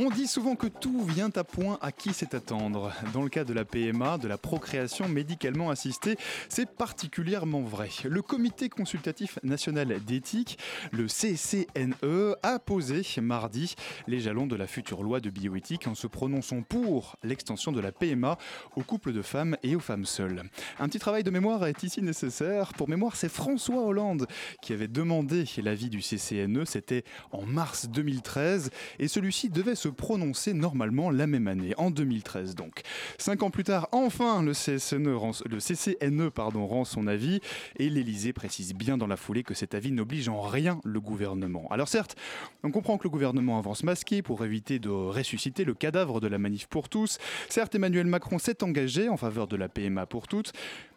On dit souvent que tout vient à point à qui sait attendre. Dans le cas de la PMA, de la procréation médicalement assistée, c'est particulièrement vrai. Le Comité consultatif national d'éthique, le CCNE, a posé mardi les jalons de la future loi de bioéthique en se prononçant pour l'extension de la PMA aux couples de femmes et aux femmes seules. Un petit travail de mémoire est ici nécessaire. Pour mémoire, c'est François Hollande qui avait demandé l'avis du CCNE, c'était en mars 2013, et celui-ci devait se prononcer normalement la même année, en 2013 donc. Cinq ans plus tard, enfin, le CCNE pardon, rend son avis, et l'Élysée précise bien dans la foulée que cet avis n'oblige en rien le gouvernement. Alors certes, on comprend que le gouvernement avance masqué pour éviter de ressusciter le cadavre de la manif pour tous. Certes, Emmanuel Macron s'est engagé en faveur de la PMA pour toutes,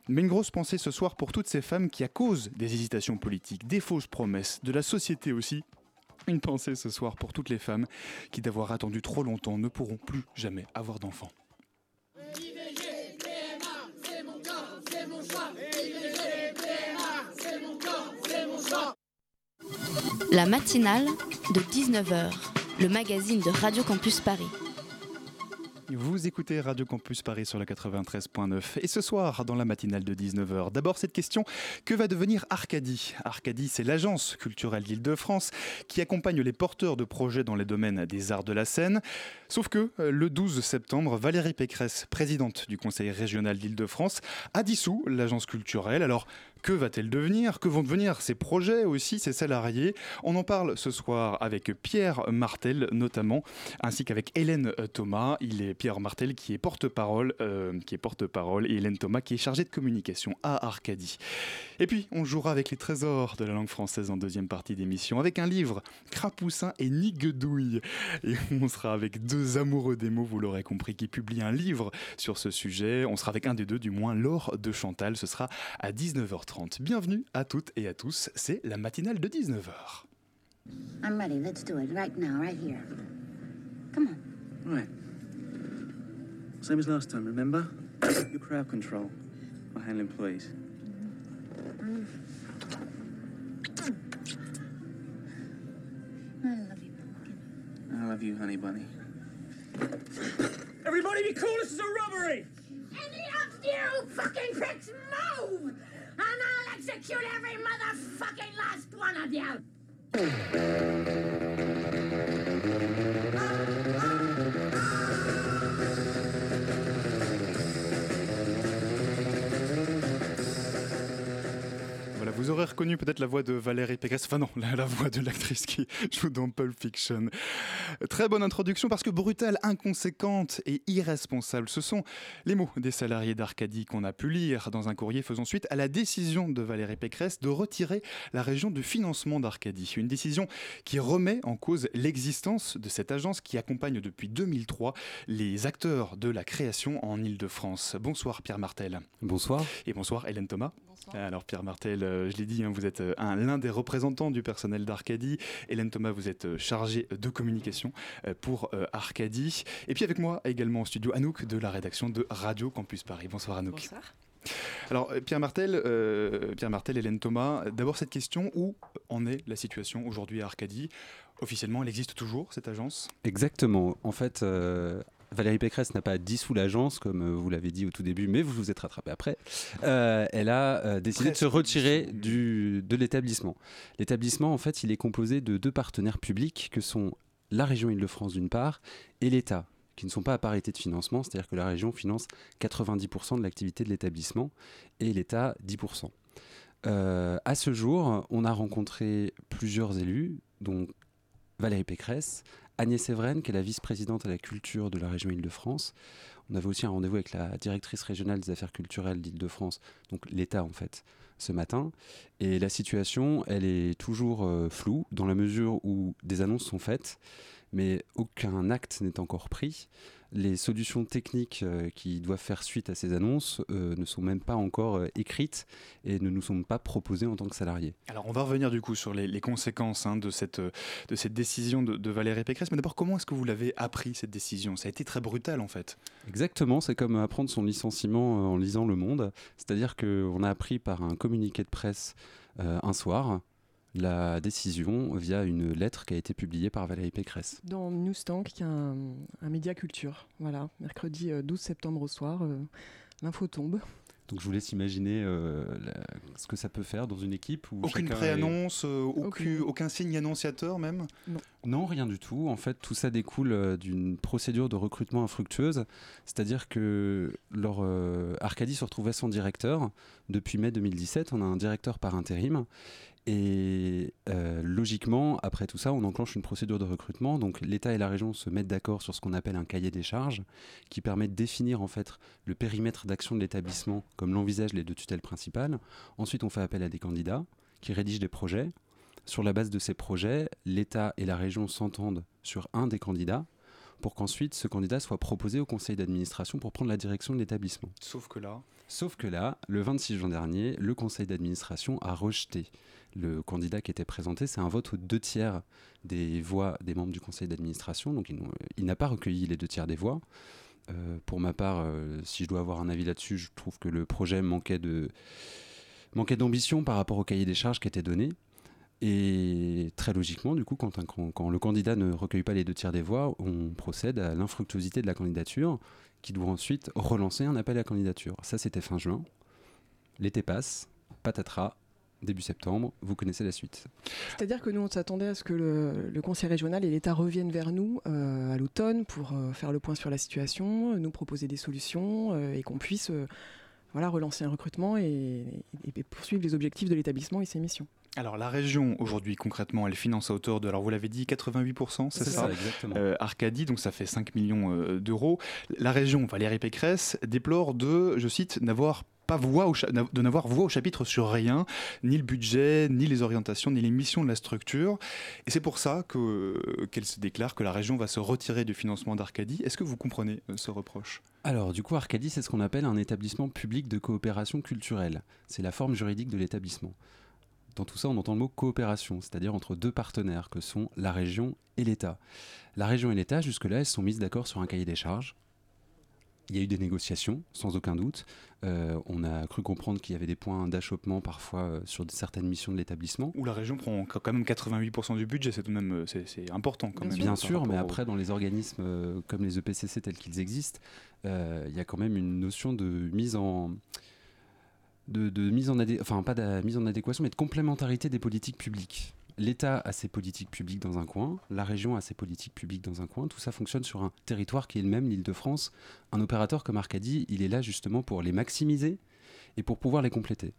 mais une grosse pensée ce soir pour toutes ces femmes qui, à cause des hésitations politiques, des fausses promesses, de la société aussi, une pensée ce soir pour toutes les femmes qui, d'avoir attendu trop longtemps, ne pourront plus jamais avoir d'enfants. La matinale de 19h, le magazine de Radio Campus Paris. Vous écoutez Radio Campus Paris sur la 93.9 et ce soir dans la matinale de 19h. D'abord cette question, que va devenir Arcadie? Arcadie c'est l'agence culturelle d'Île-de-France qui accompagne les porteurs de projets dans les domaines des arts de la scène. Sauf que euh, le 12 septembre, Valérie Pécresse, présidente du conseil régional d'Île-de-France, a dissous l'agence culturelle. Alors que va-t-elle devenir Que vont devenir ses projets aussi, ses salariés? On en parle ce soir avec Pierre Martel notamment, ainsi qu'avec Hélène euh, Thomas. Il est Pierre Martel qui est porte-parole, euh, qui est porte-parole, et Hélène Thomas qui est chargée de communication à Arcadie. Et puis on jouera avec les trésors de la langue française en deuxième partie d'émission, avec un livre Crapoussin et Niguedouille. Et on sera avec deux amoureux des mots, vous l'aurez compris, qui publient un livre sur ce sujet. On sera avec un des deux, du moins Laure de Chantal. Ce sera à 19h30. Bienvenue à toutes et à tous. C'est la matinale de 19h. I'm ready. Let's do it right now, right here. Come on. Right. Same as last time, remember? Your crowd control. I'll handle employees. I love you, pumpkin. I love you, honey bunny. Everybody be cool, this is a robbery! Any of you fucking pricks move! And I'll execute every motherfucking last one of you! aurez reconnu peut-être la voix de Valérie Pécresse, enfin non, la, la voix de l'actrice qui joue dans Pulp Fiction. Très bonne introduction parce que brutale, inconséquente et irresponsable, ce sont les mots des salariés d'Arcadie qu'on a pu lire dans un courrier faisant suite à la décision de Valérie Pécresse de retirer la région du financement d'Arcadie. Une décision qui remet en cause l'existence de cette agence qui accompagne depuis 2003 les acteurs de la création en Ile-de-France. Bonsoir Pierre Martel. Bonsoir. Et bonsoir Hélène Thomas. Alors Pierre Martel, euh, je l'ai dit, hein, vous êtes euh, un- l'un des représentants du personnel d'Arcadie. Hélène Thomas, vous êtes euh, chargée de communication pour Arcadie. Et puis avec moi également au studio Anouk de la rédaction de Radio Campus Paris. Bonsoir Anouk. Bonsoir. Alors Pierre Martel, euh, Pierre Martel, Hélène Thomas, d'abord cette question, où en est la situation aujourd'hui à Arcadie? Officiellement, elle existe toujours cette agence? Exactement. En fait, euh, Valérie Pécresse n'a pas dissous l'agence, comme euh, vous l'avez dit au tout début, mais vous vous êtes rattrapé après. Euh, elle a euh, décidé de se retirer du, de l'établissement. L'établissement, en fait, il est composé de deux partenaires publics que sont la région Île-de-France d'une part et l'État qui ne sont pas à parité de financement, c'est-à-dire que la région finance 90% de l'activité de l'établissement et l'État 10%. Euh, à ce jour, on a rencontré plusieurs élus, dont Valérie Pécresse, Agnès Evren, qui est la vice-présidente à la culture de la région Île-de-France. On avait aussi un rendez-vous avec la directrice régionale des affaires culturelles d'Île-de-France, donc l'État en fait, ce matin. Et la situation, elle est toujours euh, floue dans la mesure où des annonces sont faites, mais aucun acte n'est encore pris les solutions techniques euh, qui doivent faire suite à ces annonces euh, ne sont même pas encore euh, écrites et ne nous sont pas proposées en tant que salariés. Alors on va revenir du coup sur les, conséquences hein, de, cette, de cette décision de, Valérie Pécresse, mais d'abord comment est-ce que vous l'avez appris cette décision? Ça a été très brutal en fait. Exactement, c'est comme apprendre son licenciement en lisant Le Monde, c'est-à-dire qu'on a appris par un communiqué de presse un soir la décision via une lettre qui a été publiée par Valérie Pécresse. Dans Newstank, qui est un, média culture. Voilà, mercredi 12 euh, septembre au soir, euh, l'info tombe. Donc je vous laisse imaginer euh, ce que ça peut faire dans une équipe où aucune préannonce, aucun, aucun signe annonciateur même? Non. non. rien du tout. En fait, tout ça découle d'une procédure de recrutement infructueuse, c'est-à-dire que leur Arcadie se retrouvait sans directeur depuis mai 2017. On a un directeur par intérim et euh, logiquement, après tout ça, on enclenche une procédure de recrutement. Donc l'État et la région se mettent d'accord sur ce qu'on appelle un cahier des charges, qui permet de définir en fait le périmètre d'action de l'établissement, comme l'envisagent les deux tutelles principales. Ensuite, on fait appel à des candidats qui rédigent des projets. Sur la base de ces projets, l'État et la région s'entendent sur un des candidats pour qu'ensuite ce candidat soit proposé au conseil d'administration pour prendre la direction de l'établissement. Sauf que là Sauf que là, le 26 juin dernier, le conseil d'administration a rejeté le candidat qui était présenté, c'est un vote aux deux tiers des voix des membres du conseil d'administration, donc il, n'a pas recueilli les deux tiers des voix. Euh, pour ma part, euh, si je dois avoir un avis là-dessus, je trouve que le projet manquait de manquait d'ambition par rapport au cahier des charges qui était donné. Et très logiquement, du coup, quand, quand, le candidat ne recueille pas les deux tiers des voix, on procède à l'infructuosité de la candidature, qui doit ensuite relancer un appel à candidature. Ça, c'était fin juin. L'été passe, patatras, début septembre, vous connaissez la suite. C'est-à-dire que nous, on s'attendait à ce que le, Conseil régional et l'État reviennent vers nous euh, à l'automne pour euh, faire le point sur la situation, nous proposer des solutions euh, et qu'on puisse voilà, relancer un recrutement et, poursuivre les objectifs de l'établissement et ses missions. Alors la région aujourd'hui concrètement elle finance à hauteur de, alors vous l'avez dit, 88%, c'est ça, exactement. Arcadie, donc ça fait 5 millions d'euros. La région, Valérie Pécresse, déplore de, je cite, n'avoir voix de n'avoir voix au chapitre sur rien, ni le budget, ni les orientations, ni les missions de la structure. Et c'est pour ça qu'elle se déclare que la région va se retirer du financement d'Arcadie. Est-ce que vous comprenez euh, ce reproche? Alors, du coup, Arcadie, c'est ce qu'on appelle un établissement public de coopération culturelle. C'est la forme juridique de l'établissement. Dans tout ça, on entend le mot coopération, c'est-à-dire entre deux partenaires que sont la région et l'État. La région et l'État, jusque-là, elles sont mises d'accord sur un cahier des charges il y a eu des négociations, sans aucun doute. Euh, on a cru comprendre qu'il y avait des points d'achoppement parfois euh, sur certaines missions de l'établissement. Où la région prend quand même 88% du budget, c'est tout de même euh, c'est important quand même. Bien sûr, mais après dans les organismes comme les EPCC tels qu'ils existent, il y a quand même une notion de mise en de, mise en enfin pas de mise en adéquation, mais de complémentarité des politiques publiques l'État a ses politiques publiques dans un coin, la région a ses politiques publiques dans un coin, tout ça fonctionne sur un territoire qui est le même, l'île de France. Un opérateur comme Arcadie, il est là justement pour les maximiser et pour pouvoir les compléter.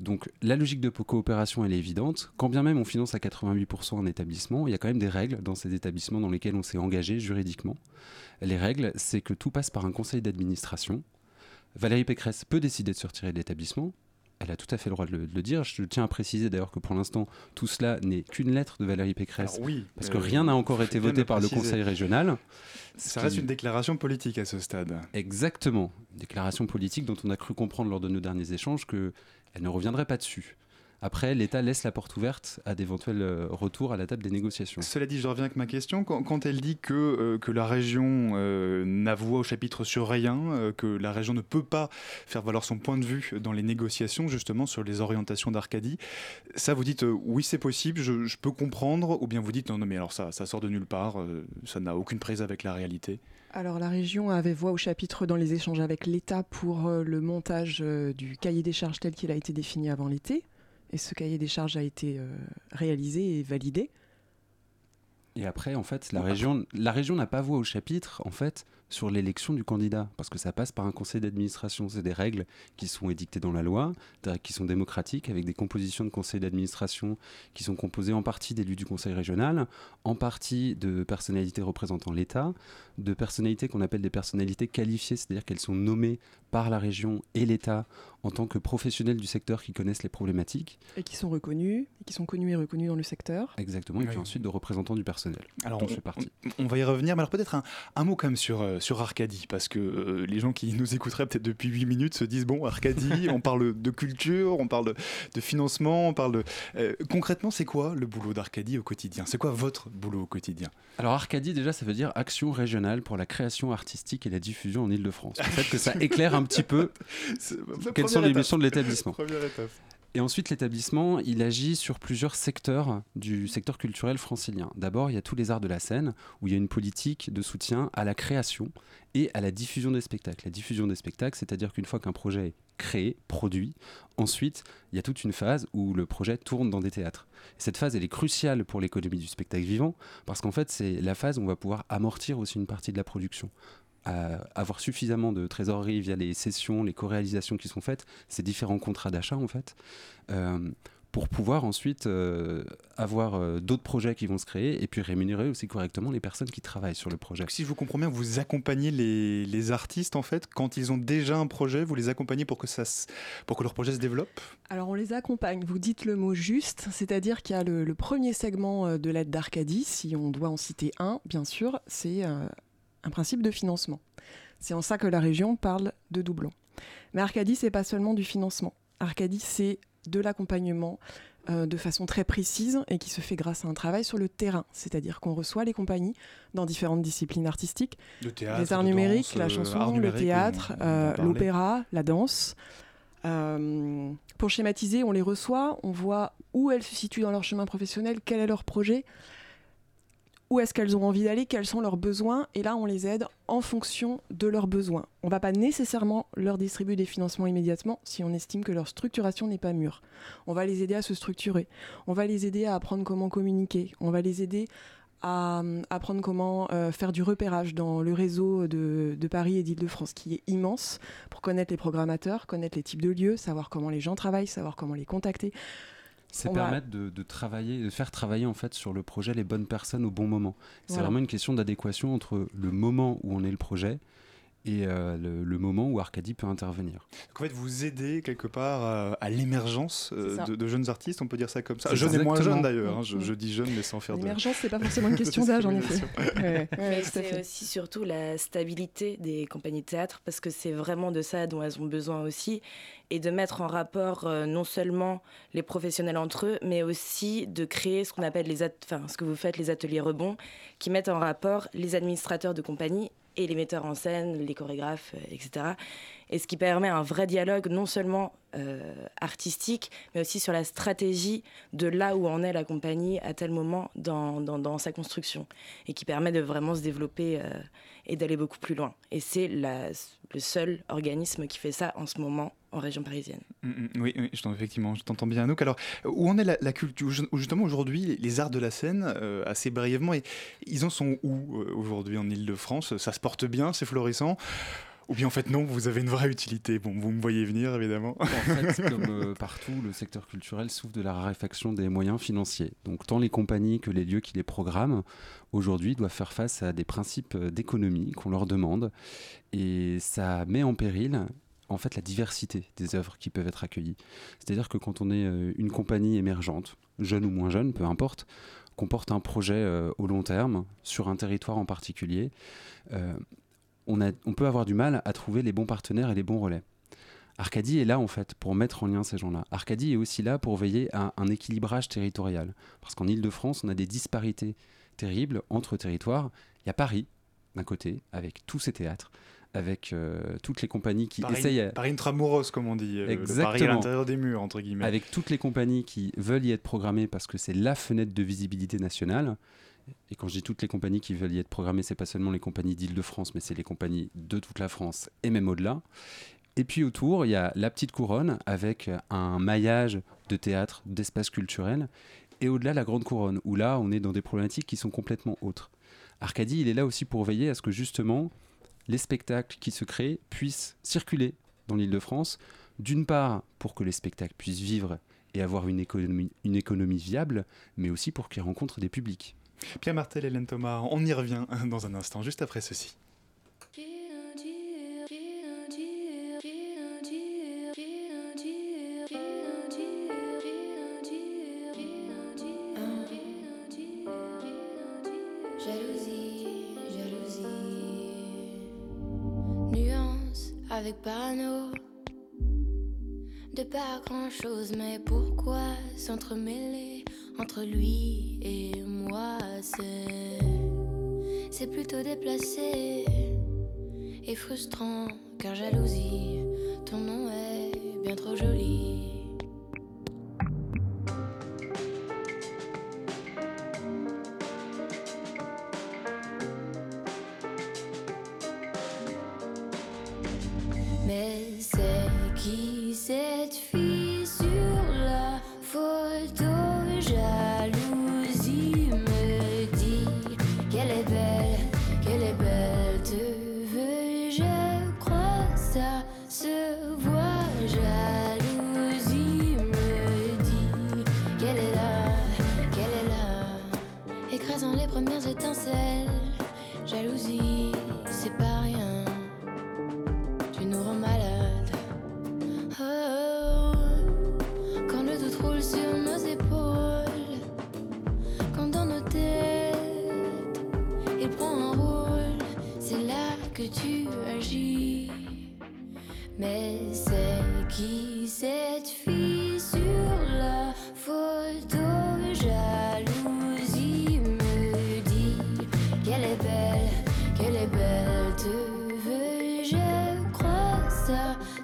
Donc la logique de coopération, elle est évidente. Quand bien même on finance à 88% un établissement, il y a quand même des règles dans ces établissements dans lesquels on s'est engagé juridiquement. Les règles, c'est que tout passe par un conseil d'administration. Valérie Pécresse peut décider de se retirer de l'établissement, elle a tout à fait le droit de le, dire. Je tiens à préciser d'ailleurs que pour l'instant, tout cela n'est qu'une lettre de Valérie Pécresse. oui, parce que euh, rien n'a encore été voté par le Conseil régional. Ça reste une déclaration politique à ce stade. Exactement. Une déclaration politique dont on a cru comprendre lors de nos derniers échanges qu'elle ne reviendrait pas dessus. Après, l'État laisse la porte ouverte à d'éventuels euh, retours à la table des négociations. Cela dit, je reviens avec ma question. Quand, elle dit que, euh, que la région euh, n'a voix au chapitre sur rien, que la région ne peut pas faire valoir son point de vue dans les négociations, justement, sur les orientations d'Arcadie, ça, vous dites oui, c'est possible, je, peux comprendre, ou bien vous dites non, non, mais alors ça, ça sort de nulle part, ça n'a aucune prise avec la réalité? Alors la région avait voix au chapitre dans les échanges avec l'État pour le montage du cahier des charges tel qu'il a été défini avant l'été et ce cahier des charges a été euh, réalisé et validé. Et après, en fait, la région, la région n'a pas voix au chapitre, en fait, sur l'élection du candidat, parce que ça passe par un conseil d'administration. C'est des règles qui sont édictées dans la loi, qui sont démocratiques, avec des compositions de conseil d'administration qui sont composées en partie d'élus du conseil régional, en partie de personnalités représentant l'État, de personnalités qu'on appelle des personnalités qualifiées, c'est-à-dire qu'elles sont nommées par la région et l'État en tant que professionnels du secteur qui connaissent les problématiques. Et qui sont reconnus, et qui sont connus et reconnus dans le secteur. Exactement, et puis ensuite de représentants du personnel. Alors, dont on, je fais partie. on- on va y revenir, mais alors peut-être un, un mot quand même sur, euh, sur Arcadie, parce que euh, les gens qui nous écouteraient peut-être depuis 8 minutes se disent bon, Arcadie, on parle de culture, on parle de, de financement, on parle de. euh, concrètement, c'est quoi le boulot d'Arcadie au quotidien? C'est quoi votre boulot au quotidien? Alors Arcadie, déjà, ça veut dire Action régionale pour la création artistique et la diffusion en Ile-de-France. Peut-être que ça éclaire un petit peu quelles sont les missions de l'établissement. Et ensuite, l'établissement, il agit sur plusieurs secteurs du secteur culturel francilien. D'abord, il y a tous les arts de la scène, où il y a une politique de soutien à la création et à la diffusion des spectacles. La diffusion des spectacles, c'est-à-dire qu'une fois qu'un projet est créé, produit, ensuite, il y a toute une phase où le projet tourne dans des théâtres. Et cette phase, elle est cruciale pour l'économie du spectacle vivant, parce qu'en fait, c'est la phase où on va pouvoir amortir aussi une partie de la production à avoir suffisamment de trésorerie via les sessions, les co-réalisations qui sont faites, ces différents contrats d'achat en fait, euh, pour pouvoir ensuite euh, avoir euh, d'autres projets qui vont se créer et puis rémunérer aussi correctement les personnes qui travaillent sur le projet. Donc, si je vous comprends bien, vous accompagnez les, les artistes en fait quand ils ont déjà un projet, vous les accompagnez pour que ça, se- pour que leur projet se développe? Alors on les accompagne, vous dites le mot juste, c'est-à-dire qu'il y a le, le premier segment de l'aide d'Arcadie, si on doit en citer un, bien sûr, c'est euh, un principe de financement. C'est en ça que la région parle de doublon. Mais Arcadie, c'est pas seulement du financement. Arcadie, c'est de l'accompagnement euh, de façon très précise et qui se fait grâce à un travail sur le terrain. C'est-à-dire qu'on reçoit les compagnies dans différentes disciplines artistiques, Le théâtre, les arts numériques, danse, la euh, chanson, art le théâtre, euh, l'opéra, la danse. Euh, pour schématiser, on les reçoit, on voit où elles se situent dans leur chemin professionnel, quel est leur projet, où est-ce qu'elles ont envie d'aller, quels sont leurs besoins, et là on les aide en fonction de leurs besoins. On ne va pas nécessairement leur distribuer des financements immédiatement si on estime que leur structuration n'est pas mûre. On va les aider à se structurer, on va les aider à apprendre comment communiquer, on va les aider à euh, apprendre comment euh, faire du repérage dans le réseau de, de Paris et d'Île-de-France qui est immense pour connaître les programmateurs, connaître les types de lieux, savoir comment les gens travaillent, savoir comment les contacter. C'est va- permettre de, de travailler, de faire travailler en fait sur le projet les bonnes personnes au bon moment. C'est Voilà. vraiment une question d'adéquation entre le moment où on est le projet et euh, le, le moment où Arcadie peut intervenir. Donc en fait, vous aidez quelque part euh, à l'émergence euh, de, de jeunes artistes, on peut dire ça comme ça. Jeunes et moins jeunes d'ailleurs. hein. Je, Mm. je dis jeunes, mais sans faire de. L'émergence, c'est pas forcément une question d'âge en effet. Ouais, ouais, c'est aussi surtout la stabilité des compagnies de théâtre parce que c'est vraiment de ça dont elles ont besoin aussi et de mettre en rapport euh, non seulement les professionnels entre eux mais aussi de créer ce qu'on appelle les at- enfin ce que vous faites les ateliers rebonds qui mettent en rapport les administrateurs de compagnie et les metteurs en scène, les chorégraphes, euh, etc. Et ce qui permet un vrai dialogue non seulement euh, artistique, mais aussi sur la stratégie de là où en est la compagnie à tel moment dans, dans, sa construction et qui permet de vraiment se développer euh, et d'aller beaucoup plus loin. Et c'est le seul organisme qui fait ça en ce moment en région parisienne. Mm, mm, Oui, oui, je effectivement, je t'entends bien, Anouk. Alors, où en est la, culture? Ju- Justement, aujourd'hui, les- arts de la scène, euh, assez brièvement, ils en sont où aujourd'hui en Ile-de-France Ça se porte bien, c'est florissant? Ou bien en fait, non, vous avez une vraie utilité Bon, vous me voyez venir, évidemment. En fait, comme euh, partout, le secteur culturel souffre de la raréfaction des moyens financiers. Donc tant les compagnies que les lieux qui les programment, aujourd'hui, doivent faire face à des principes euh, d'économie qu'on leur demande. Et ça met en péril en fait la diversité des œuvres qui peuvent être accueillies. C'est-à-dire que quand on est euh, une compagnie émergente, jeune ou moins jeune, peu importe, qu'on porte un projet euh, au long terme, sur un territoire en particulier, euh, on, a- on peut avoir du mal à trouver les bons partenaires et les bons relais. Arcadie est là en fait pour mettre en lien ces gens-là. Arcadie est aussi là pour veiller à un équilibrage territorial. Parce qu'en Ile-de-France, on a des disparités terribles entre territoires. Il y a Paris, d'un côté, avec tous ses théâtres, avec euh, toutes les compagnies qui Paris, essayent... à- Paris intramuros, comme on dit. euh, le Paris à Exactement. l'intérieur des murs, entre guillemets. avec toutes les compagnies qui veulent y être programmées parce que c'est la fenêtre de visibilité nationale. Et quand je dis toutes les compagnies qui veulent y être programmées, c'est pas seulement les compagnies d'Île-de-France, mais c'est les compagnies de toute la France et même au-delà. Et puis autour, il y a la petite couronne avec un maillage de théâtre, d'espaces culturels et au-delà la Grande Couronne, où là, on est dans des problématiques qui sont complètement autres. Arcadie, il est là aussi pour veiller à ce que justement les spectacles qui se créent puissent circuler dans l'île de France, d'une part pour que les spectacles puissent vivre et avoir une économie viable, mais aussi pour qu'ils rencontrent des publics. Pierre Martel, Hélène Thomas, on y revient dans un instant, juste après ceci. Jalousie, jalousie. Nuance avec parano. De pas grand chose, mais pourquoi s'entremêler? Entre lui et moi? C'est. Plutôt déplacé et frustrant, car jalousie, ton nom est bien trop joli.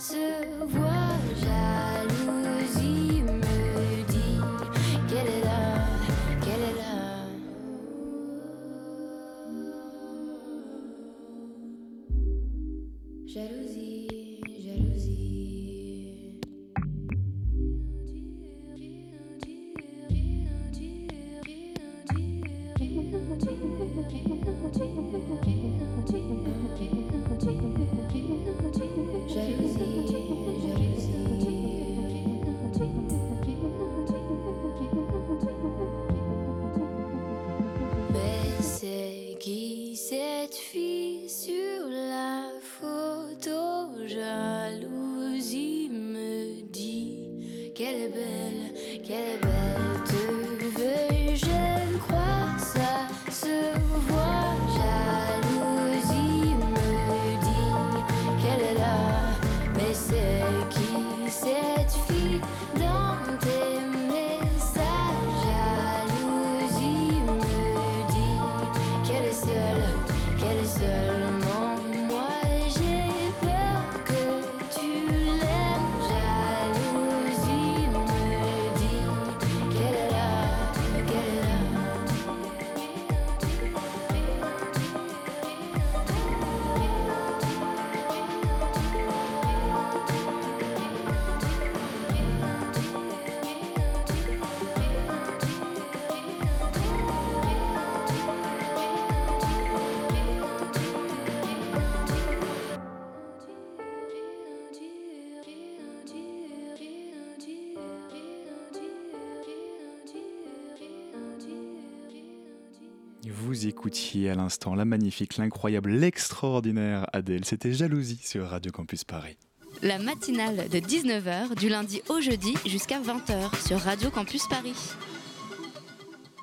Se voit. Jalousie Vous écoutiez à l'instant la magnifique, l'incroyable, l'extraordinaire Adèle. C'était Jalousie sur Radio Campus Paris. La matinale de 19h du lundi au jeudi jusqu'à 20h sur Radio Campus Paris.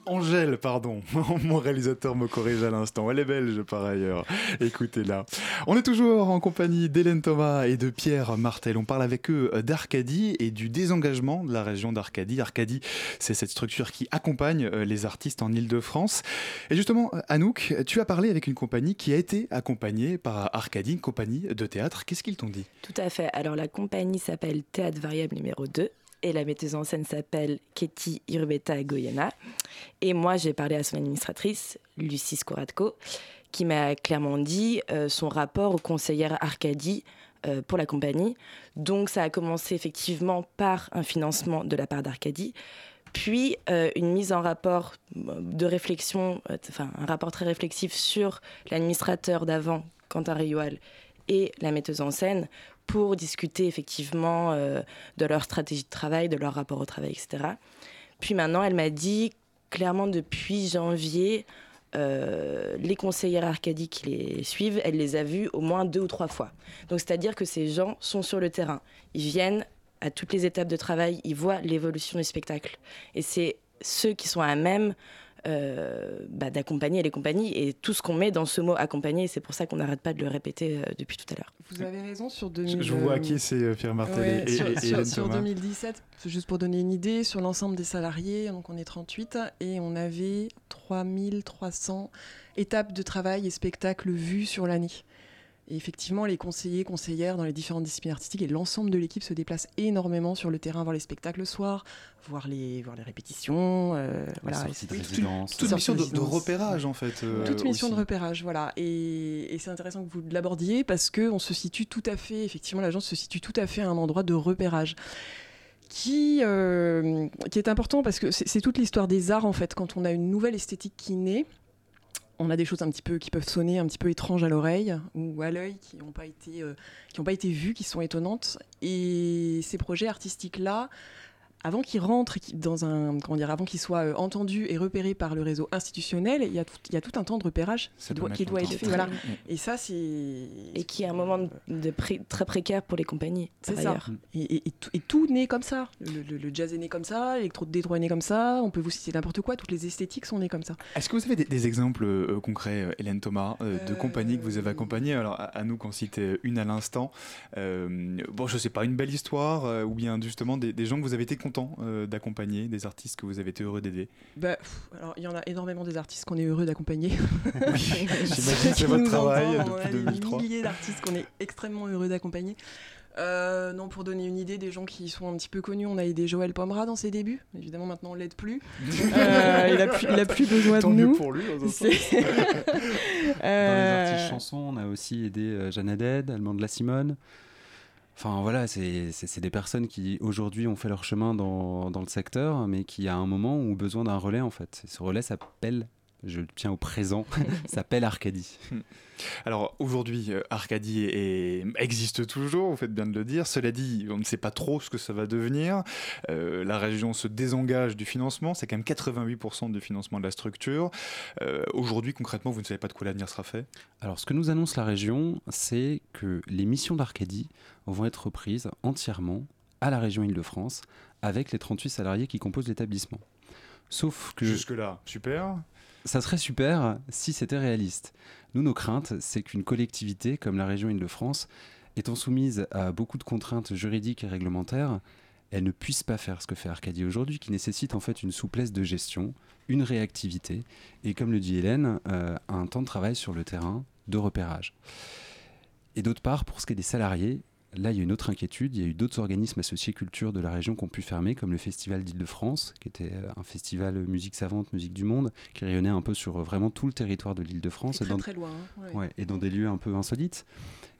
Angèle, pardon, mon réalisateur me corrige à l'instant. Elle est belge par ailleurs. Écoutez-la. On est toujours en compagnie d'Hélène Thomas et de Pierre Martel. On parle avec eux d'Arcadie et du désengagement de la région d'Arcadie. Arcadie, c'est cette structure qui accompagne euh, les artistes en Ile-de-France. Et justement, Anouk, tu as parlé avec une compagnie qui a été accompagnée par Arcadie, une compagnie de théâtre. Qu'est-ce qu'ils t'ont dit? Tout à fait. Alors la compagnie s'appelle Théâtre Variable numéro 2 et la metteuse en scène s'appelle Ketty Irubeta Goyena. Et moi, j'ai parlé à son administratrice, Lucie Skoratko, qui m'a clairement dit euh, son rapport aux conseillères Arcadie euh, pour la compagnie. Donc ça a commencé effectivement par un financement de la part d'Arcadie, puis euh, une mise en rapport de réflexion, enfin un rapport très réflexif sur l'administrateur d'avant, Quentin Rioal, et la metteuse en scène pour discuter effectivement euh, de leur stratégie de travail, de leur rapport au travail, etc. Puis maintenant, elle m'a dit clairement depuis janvier, euh, les conseillères Arcadie qui les suivent, elle les a vus au moins deux ou trois fois. Donc c'est-à-dire que ces gens sont sur le terrain. Ils viennent à toutes les étapes de travail, ils voient l'évolution du spectacle. Et c'est ceux qui sont à même euh, bah, d'accompagner les compagnies et tout ce qu'on met dans ce mot accompagner, c'est pour ça qu'on n'arrête pas de le répéter euh, depuis tout à l'heure. Vous avez raison sur 2000... Je vois à qui c'est euh, Pierre Martel Ouais, et, sur, et- et sur- sur Thomas. 2017, juste pour donner une idée, sur l'ensemble des salariés, donc on est 38 et on avait 3300 étapes de travail et spectacles vus sur l'année. Et effectivement, les conseillers, conseillères dans les différentes disciplines artistiques et l'ensemble de l'équipe se déplacent énormément sur le terrain, voir les spectacles le soir, voir les, voir les répétitions. euh, voilà. Toute mission de, repérage en fait. euh, Toute mission aussi. de repérage, voilà. Et, et c'est intéressant que vous l'abordiez parce qu'on se situe tout à fait, effectivement, l'agence se situe tout à fait à un endroit de repérage qui, euh, qui est important parce que c'est toute l'histoire des arts, en fait. Quand on a une nouvelle esthétique qui naît, on a des choses un petit peu qui peuvent sonner un petit peu étranges à l'oreille ou à l'œil qui n'ont pas été euh, qui pas été vues qui sont étonnantes. Et ces projets artistiques là avant et qu'ils- dans un comment dire avant qu'ils soient euh, entendus et repérés par le réseau institutionnel il y a tout, il y a tout un temps de repérage Ça qui doit qui être fait voilà et ça c'est Et qui est un moment de, de pré- très précaire pour les compagnies. c'est par ça. ailleurs. Et, et- et tout, et tout naît comme ça. Le, le- le jazz est né comme ça, l'électro de Détroit est né comme ça, on peut vous citer n'importe quoi, toutes les esthétiques sont nées comme ça. Est-ce que vous avez des, des exemples euh, concrets, euh, Hélène Thomas, euh, de Euh, compagnies que vous avez accompagnées? Alors, à, à nous qu'en citer une à l'instant. Euh, bon, je sais pas, une belle histoire, euh, ou bien justement des, des gens que vous avez été euh, d'accompagner, des artistes que vous avez été heureux d'aider Bah, pff, alors, il y en a énormément des artistes qu'on est heureux d'accompagner. j'imagine, c'est Qui votre travail depuis on a 2003. Des milliers d'artistes qu'on est extrêmement heureux d'accompagner. Euh, non, pour donner une idée des gens qui sont un petit peu connus, on a aidé Joël Pomera dans ses débuts. Évidemment, maintenant on l'aide plus. Euh, il, a plus il a plus besoin Tant de mieux nous. pour lui, dans un C'est- sens. Dans les artistes chansons, on a aussi aidé euh, Jeanne Haddad, Allemande de la Simone. Enfin voilà, c'est des personnes qui aujourd'hui ont fait leur chemin dans, le secteur, mais qui à un moment ont besoin d'un relais en fait. Ce relais s'appelle, je le tiens au présent, s'appelle Arcadie. Alors aujourd'hui, euh, Arcadie est- existe toujours, vous faites bien de le dire. Cela dit, on ne sait pas trop ce que ça va devenir. Euh, la région se désengage du financement, c'est quand même 88% du financement de la structure. Euh, aujourd'hui, concrètement, vous ne savez pas de quoi l'avenir sera fait Alors, ce que nous annonce la région, c'est que les missions d'Arcadie vont être reprises entièrement à la région Île-de-France avec les 38 salariés qui composent l'établissement. Sauf que Jusque-là, super. Ça serait super si c'était réaliste. Nous, nos craintes, c'est qu'une collectivité comme la région Île-de-France, étant soumise à beaucoup de contraintes juridiques et réglementaires, elle ne puisse pas faire ce que fait Arcadie aujourd'hui, qui nécessite en fait une souplesse de gestion, une réactivité, et comme le dit Hélène, euh, un temps de travail sur le terrain de repérage. Et d'autre part, pour ce qui est des salariés, là, il y a une autre inquiétude. Il y a eu d'autres organismes associés culture de la région qui ont pu fermer, comme le Festival d'Île-de-France, qui était euh, un festival musique savante, musique du monde, qui rayonnait un peu sur euh, vraiment tout le territoire de l'Île-de-France. Et et très, dans- très loin, hein, ouais. ouais, et dans des lieux un peu insolites.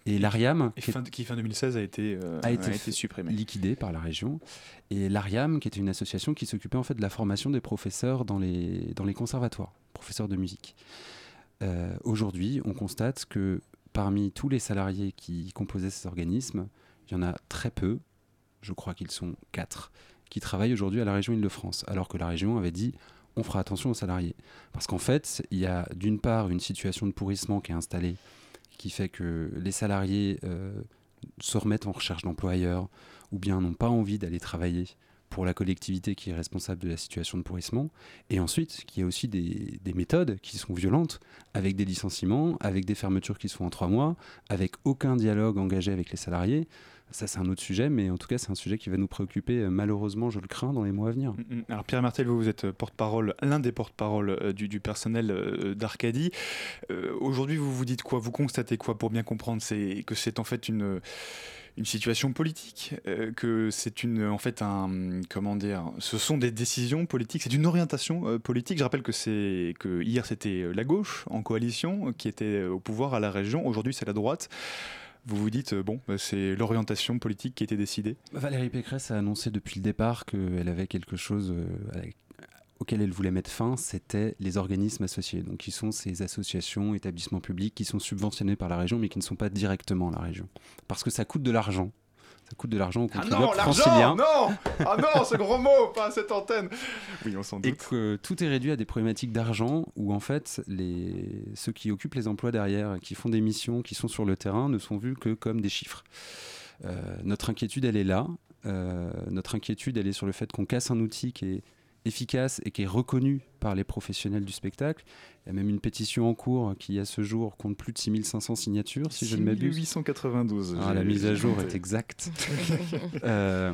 Et l'Ariam, qui fin, qui fin 2016 a été, euh, a été, été supprimé. liquidé par la région. Et l'Ariam, qui était une association qui s'occupait en fait de la formation des professeurs dans les, dans les conservatoires, professeurs de musique. Euh, Aujourd'hui, on constate que parmi tous les salariés qui composaient ces organismes, il y en a très peu, je crois qu'ils sont quatre, qui travaillent aujourd'hui à la région Île-de-France, alors que la région avait dit on fera attention aux salariés. Parce qu'en fait, il y a d'une part une situation de pourrissement qui est installée, qui fait que les salariés euh, se remettent en recherche d'emploi ailleurs, ou bien n'ont pas envie d'aller travailler pour la collectivité qui est responsable de la situation de pourrissement. Et ensuite, qu'il y a aussi des, des méthodes qui sont violentes, avec des licenciements, avec des fermetures qui se font en trois mois, avec aucun dialogue engagé avec les salariés. Ça, c'est un autre sujet, mais en tout cas, c'est un sujet qui va nous préoccuper, euh, malheureusement, je le crains, dans les mois à venir. Mm, mm. Alors Pierre Martel, vous, êtes porte-parole, l'un des porte-parole euh, du, personnel euh, d'Arcadie. Euh, Aujourd'hui, vous vous dites quoi? Vous constatez quoi pour bien comprendre C'est que c'est en fait une une situation politique, euh, que c'est une en fait un comment dire, ce sont des décisions politiques, c'est une orientation euh, politique. Je rappelle que c'est que hier c'était la gauche en coalition qui était au pouvoir à la région, aujourd'hui c'est la droite. Vous vous dites, euh, bon, bah, c'est l'orientation politique qui été décidée Valérie Pécresse a annoncé depuis le départ qu'elle avait quelque chose euh, auquel elle voulait mettre fin, c'était les organismes associés, donc qui sont ces associations, établissements publics qui sont subventionnés par la région, mais qui ne sont pas directement la région, parce que ça coûte de l'argent. Ça coûte de l'argent aux Ah contribuables non, l'argent franciliens. Non Ah non, ce gros mot, pas à cette antenne Oui, on s'en Et doute. que tout est réduit à des problématiques d'argent où en fait les... ceux qui occupent les emplois derrière, qui font des missions, qui sont sur le terrain, ne sont vus que comme des chiffres. Euh, notre inquiétude, elle est là. Euh, notre inquiétude, elle est sur le fait qu'on casse un outil qui est efficace et qui est reconnu par les professionnels du spectacle. Il y a même une pétition en cours qui, à ce jour, compte plus de 6500 signatures, si je ne m'abuse. 892. Ah, la mise à jour est exacte. Euh,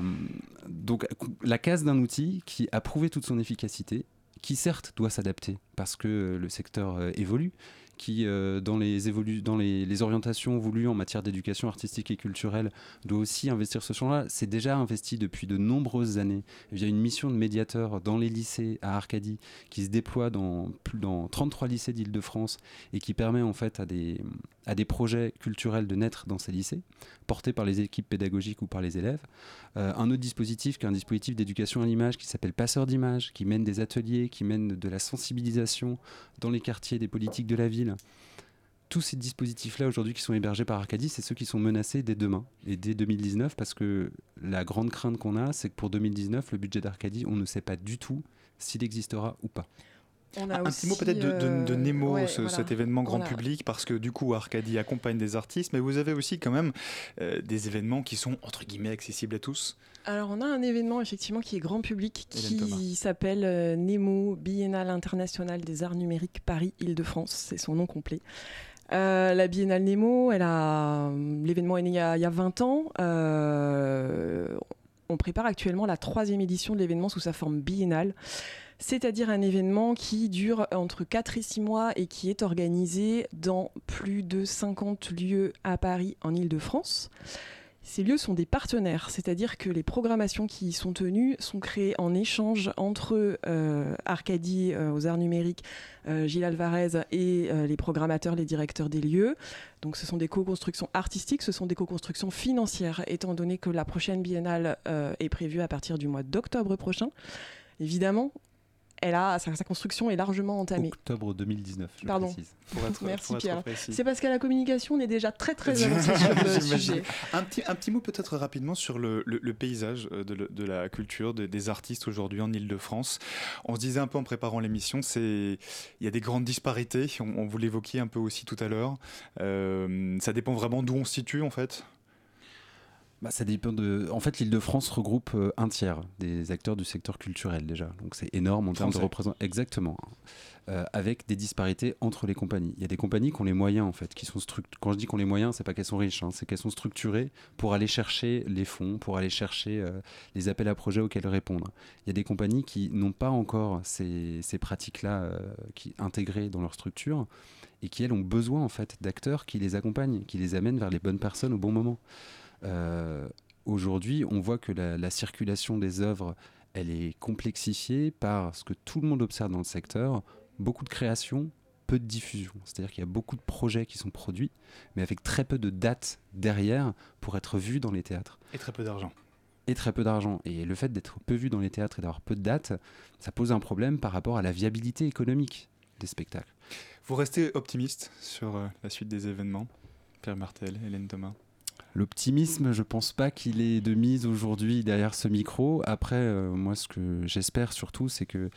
donc, la casse d'un outil qui a prouvé toute son efficacité, qui certes doit s'adapter parce que le secteur euh, évolue, qui, euh, dans, les, dans les, orientations voulues en matière d'éducation artistique et culturelle, doit aussi investir ce champ-là. C'est déjà investi depuis de nombreuses années via une mission de médiateur dans les lycées à Arcadie qui se déploie dans, dans 33 lycées d'Île-de-France et qui permet en fait à des, projets culturels de naître dans ces lycées, portés par les équipes pédagogiques ou par les élèves. Euh, un autre dispositif qui est un dispositif d'éducation à l'image qui s'appelle Passeur d'images, qui mène des ateliers, qui mène de la sensibilisation dans les quartiers des politiques de la ville. Tous ces dispositifs-là aujourd'hui qui sont hébergés par Arcadie, c'est ceux qui sont menacés dès demain et dès 2019 parce que la grande crainte qu'on a, c'est que pour 2019, le budget d'Arcadie, on ne sait pas du tout s'il existera ou pas. On a un aussi, petit mot peut-être de, de- de euh, Nemo, ouais, ce- voilà. cet événement grand public, parce que du coup Arcadie accompagne des artistes, mais vous avez aussi quand même euh, des événements qui sont entre guillemets accessibles à tous. Alors, on a un événement effectivement qui est grand public qui s'appelle euh, Nemo Biennale internationale des arts numériques Paris-Île-de-France. C'est son nom complet. Euh, la Biennale Nemo, l'événement est né il y a, il y a 20 ans. On prépare actuellement la troisième édition de l'événement sous sa forme biennale. C'est-à-dire un événement qui dure entre 4 et 6 mois et qui est organisé dans plus de 50 lieux à Paris en Île-de-France. Ces lieux sont des partenaires, c'est-à-dire que les programmations qui y sont tenues sont créées en échange entre euh, Arcadie euh, aux arts numériques, euh, Gilles Alvarez et les programmateurs, les directeurs des lieux. Donc ce sont des co-constructions artistiques, ce sont des co-constructions financières, étant donné que la prochaine biennale est prévue à partir du mois d'octobre prochain. Évidemment, elle a, sa, sa construction est largement entamée. Octobre 2019, je Pardon. précise. Pour être- Merci pour Pierre. C'est parce qu'à la communication, on est déjà très très avancé sur le sujet. Un petit, un petit mot peut-être rapidement sur le, le- le paysage euh, de, de la culture, de- des artistes aujourd'hui en Ile-de-France. On se disait un peu en préparant l'émission, c'est il y a des grandes disparités, on, on vous l'évoquiez un peu aussi tout à l'heure. Euh, ça dépend vraiment d'où on se situe en fait. Bah, ça dépend de. En fait, l'Île-de-France regroupe euh, un tiers des acteurs du secteur culturel déjà. Donc c'est énorme en termes de représentation. Exactement. Euh, avec des disparités entre les compagnies. Il y a des compagnies qui ont les moyens en fait, qui sont Quand je dis qu'on les moyens, c'est pas qu'elles sont riches, hein, c'est qu'elles sont structurées pour aller chercher les fonds, pour aller chercher euh, les appels à projets auxquels répondre. Il y a des compagnies qui n'ont pas encore ces, ces pratiques-là euh, qui intégrées dans leur structure et qui elles ont besoin en fait d'acteurs qui les accompagnent, qui les amènent vers les bonnes personnes au bon moment. Euh, Aujourd'hui, on voit que la, la circulation des œuvres, elle est complexifiée par ce que tout le monde observe dans le secteur, beaucoup de création, peu de diffusion. C'est-à-dire qu'il y a beaucoup de projets qui sont produits, mais avec très peu de dates derrière pour être vus dans les théâtres. Et très peu d'argent. Et très peu d'argent. Et le fait d'être peu vu dans les théâtres et d'avoir peu de dates, ça pose un problème par rapport à la viabilité économique des spectacles. Vous restez optimiste sur euh, la suite des événements? Pierre Martel, Hélène Thomas? L'optimisme, je pense pas qu'il est de mise aujourd'hui derrière ce micro. Après, euh, moi, ce que j'espère surtout, c'est que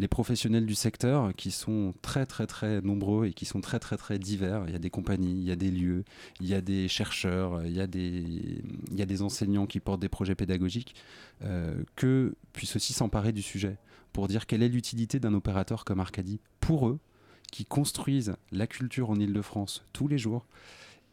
les professionnels du secteur, qui sont très très très nombreux et qui sont très très très divers, il y a des compagnies, il y a des lieux, il y a des chercheurs, il y a des, il y a des enseignants qui portent des projets pédagogiques, euh, que puissent aussi s'emparer du sujet pour dire quelle est l'utilité d'un opérateur comme Arcadie pour eux, qui construisent la culture en Ile-de-France tous les jours.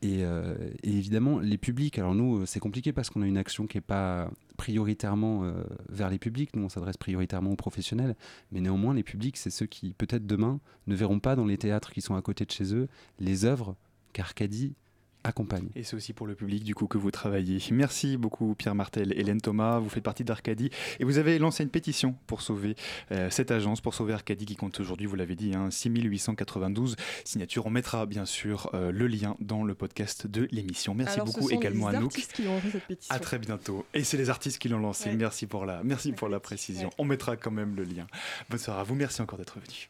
Et, euh, et évidemment, les publics, alors nous, euh, c'est compliqué parce qu'on a une action qui n'est pas prioritairement euh, vers les publics, nous on s'adresse prioritairement aux professionnels, mais néanmoins les publics, c'est ceux qui peut-être demain ne verront pas dans les théâtres qui sont à côté de chez eux les œuvres qu'Arcadie accompagne. Et c'est aussi pour le public du coup que vous travaillez. Merci beaucoup Pierre Martel, Hélène Thomas, vous faites partie d'Arcadie et vous avez lancé une pétition pour sauver euh, cette agence, pour sauver Arcadie qui compte aujourd'hui, vous l'avez dit, hein, 6892 signatures. On mettra bien sûr euh, le lien dans le podcast de l'émission. Merci Alors, beaucoup ce sont également les à nous. qui ont cette pétition. À très bientôt. Et c'est les artistes qui l'ont lancée. Merci pour la, merci pour la précision. On mettra quand même le lien. Bonne soirée à vous. Merci encore d'être venu.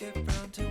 get round to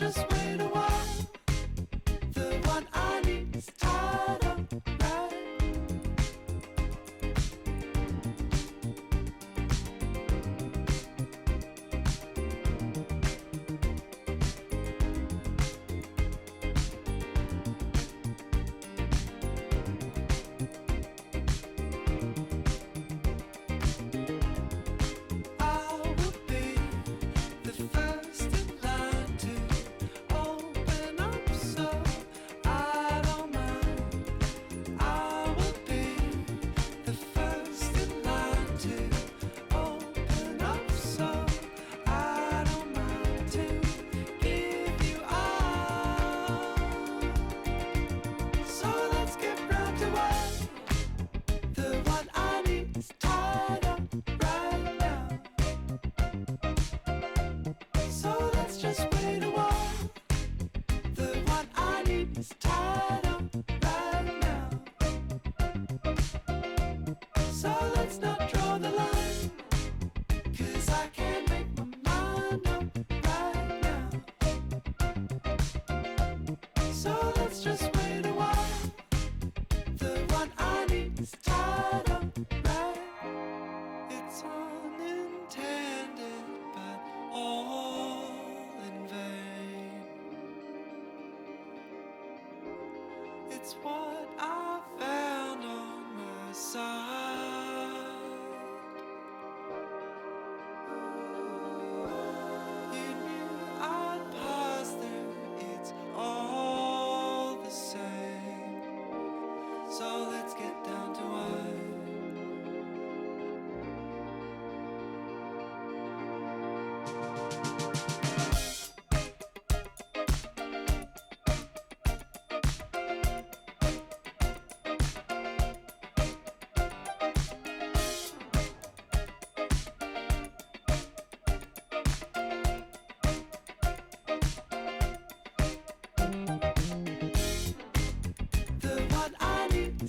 just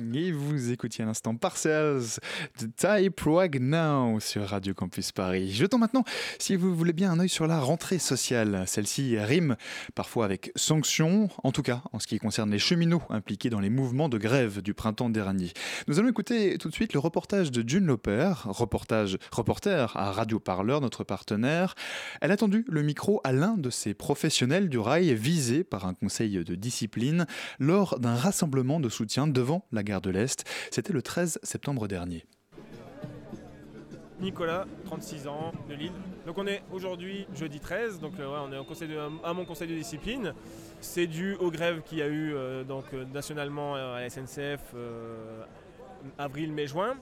Et vous écoutiez à l'instant Parcells de Type Right Now sur Radio Campus Paris. Jetons maintenant, si vous voulez bien, un œil sur la rentrée sociale. Celle-ci rime parfois avec sanctions, en tout cas en ce qui concerne les cheminots impliqués dans les mouvements de grève du printemps dernier. Nous allons écouter tout de suite le reportage de June Loper, reportage, reporter à Radio Parleur, notre partenaire. Elle a tendu le micro à l'un de ces professionnels du rail visés par un conseil de discipline lors d'un rassemblement de soutien devant la de l'Est. C'était le 13 septembre dernier. Nicolas, 36 ans, de Lille. Donc on est aujourd'hui jeudi 13, donc euh, on est à mon conseil de discipline. C'est dû aux grèves qu'il y a eu euh, donc, euh, nationalement à la SNCF avril, mai, juin.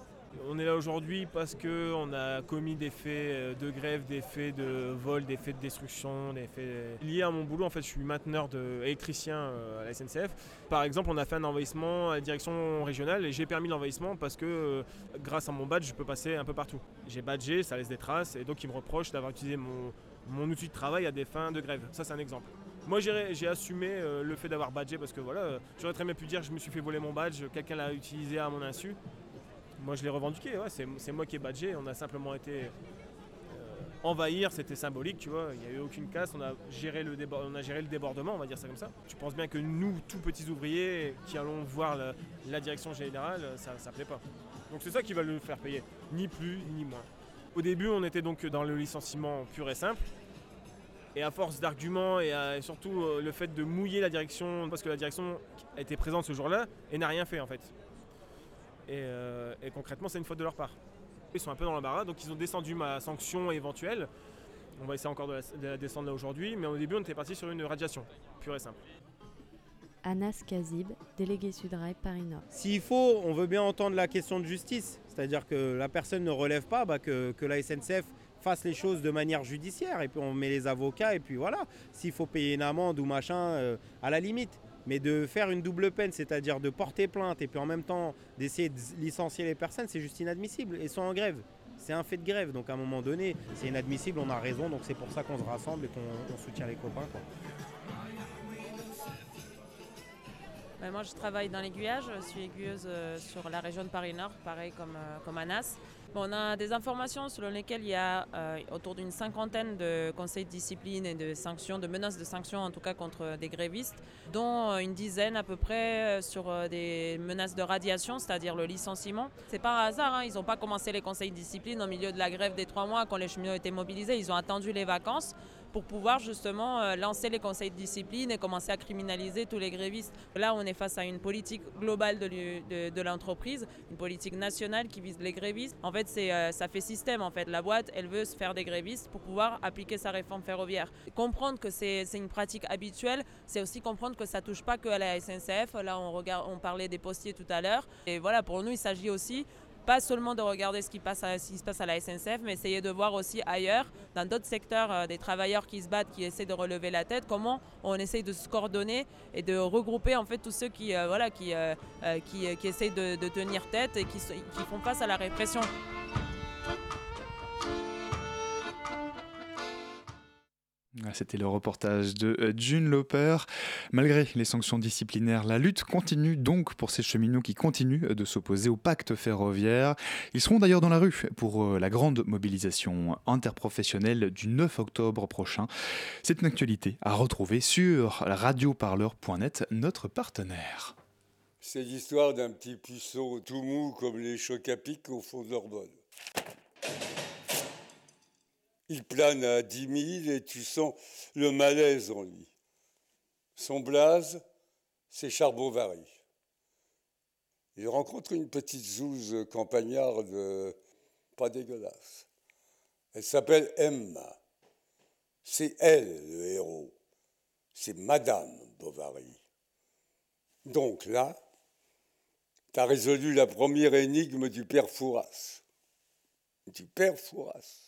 On est là aujourd'hui parce qu'on a commis des faits euh, de grève, des faits de vol, des faits de destruction, des faits liés à mon boulot. En fait, je suis mainteneur de, électricien euh, à la SNCF. Par exemple, on a fait un envahissement à la direction régionale et j'ai permis l'envahissement parce que euh, grâce à mon badge, je peux passer un peu partout. J'ai badgé, ça laisse des traces et donc ils me reprochent d'avoir utilisé mon, outil de travail à des fins de grève. Ça, c'est un exemple. Moi, j'ai assumé euh, le fait d'avoir badgé parce que voilà, euh, j'aurais très bien pu dire je me suis fait voler mon badge, quelqu'un l'a utilisé à mon insu. Moi, je l'ai revendiqué, c'est moi qui ai badgé, on a simplement été euh, envahir, c'était symbolique, tu vois, il n'y a eu aucune casse, on a, géré le débordement, on va dire ça comme ça. Tu penses bien que nous, tout petits ouvriers qui allons voir la, direction générale, ça ne plaît pas. Donc c'est ça qui va le faire payer, ni plus ni moins. Au début, on était donc dans le licenciement pur et simple. Et à force d'arguments et, surtout euh, le fait de mouiller la direction, parce que la direction été présente ce jour-là et n'a rien fait en fait. Et, euh, et concrètement, c'est une faute de leur part. Ils sont un peu dans l'embarras, donc ils ont descendu ma sanction éventuelle. On va essayer encore de la, de la descendre là aujourd'hui, mais au début, on était parti sur une radiation, pure et simple. Anas Kazib, délégué Sudrail Paris Nord. S'il faut, on veut bien entendre la question de justice. C'est-à-dire que la personne ne relève pas, bah, que, que la SNCF fasse les choses de manière judiciaire. Et puis on met les avocats, et puis voilà. S'il faut payer une amende ou machin, euh, à la limite. Mais de faire une double peine, c'est-à-dire de porter plainte et puis en même temps d'essayer de licencier les personnes, c'est juste inadmissible. Ils sont en grève. C'est un fait de grève. Donc à un moment donné, c'est inadmissible, on a raison. Donc c'est pour ça qu'on se rassemble et qu'on on soutient les copains. Ben, moi, je travaille dans l'aiguillage. Je suis aiguilleuse euh, sur la région de Paris-Nord, pareil comme, euh, comme Anas. On a des informations selon lesquelles il y a euh, autour d'une cinquantaine de conseils de discipline et de sanctions, de menaces de sanctions en tout cas contre des grévistes, dont euh, une dizaine à peu près euh, sur des menaces de radiation, c'est-à-dire le licenciement. C'est pas un hasard, hein, ils n'ont pas commencé les conseils de discipline au milieu de la grève des trois mois quand les cheminots étaient mobilisés. Ils ont attendu les vacances pour pouvoir justement euh, lancer les conseils de discipline et commencer à criminaliser tous les grévistes. Là, on est face à une politique globale de, l'entreprise, une politique nationale qui vise les grévistes. En fait, euh, ça fait système. En fait, la boîte, elle veut se faire des grévistes pour pouvoir appliquer sa réforme ferroviaire. Comprendre que c'est, c'est une pratique habituelle, c'est aussi comprendre que ça touche pas que à la SNCF. Là, on, regarde, on parlait des postiers tout à l'heure. Et voilà, pour nous, il s'agit aussi pas seulement de regarder ce qui, se passe à la SNCF, mais essayer de voir aussi ailleurs, dans d'autres secteurs, euh, des travailleurs qui se battent, qui essaient de relever la tête, comment on essaye de se coordonner et de regrouper en fait tous ceux qui, euh, voilà, qui, euh, qui, essayent de, tenir tête et qui font face à la répression. C'était le reportage de euh, June Loper. Malgré les sanctions disciplinaires, la lutte continue donc pour ces cheminots qui continuent de s'opposer au pacte ferroviaire. Ils seront d'ailleurs dans la rue pour euh, la grande mobilisation interprofessionnelle du 9 octobre prochain. C'est une actualité à retrouver sur radioparleur.net, notre partenaire. C'est l'histoire d'un petit puceau tout mou comme les chocs au fond de l'Orbonne. Il plane à 10 000 et tu sens le malaise en lui. Son blaze, c'est Charbon-Vary. Il rencontre une petite zouze campagnarde pas dégueulasse. Elle s'appelle Emma. C'est elle le héros. C'est Madame Bovary. Donc là, tu as résolu la première énigme du père Fouras. Du père Fouras.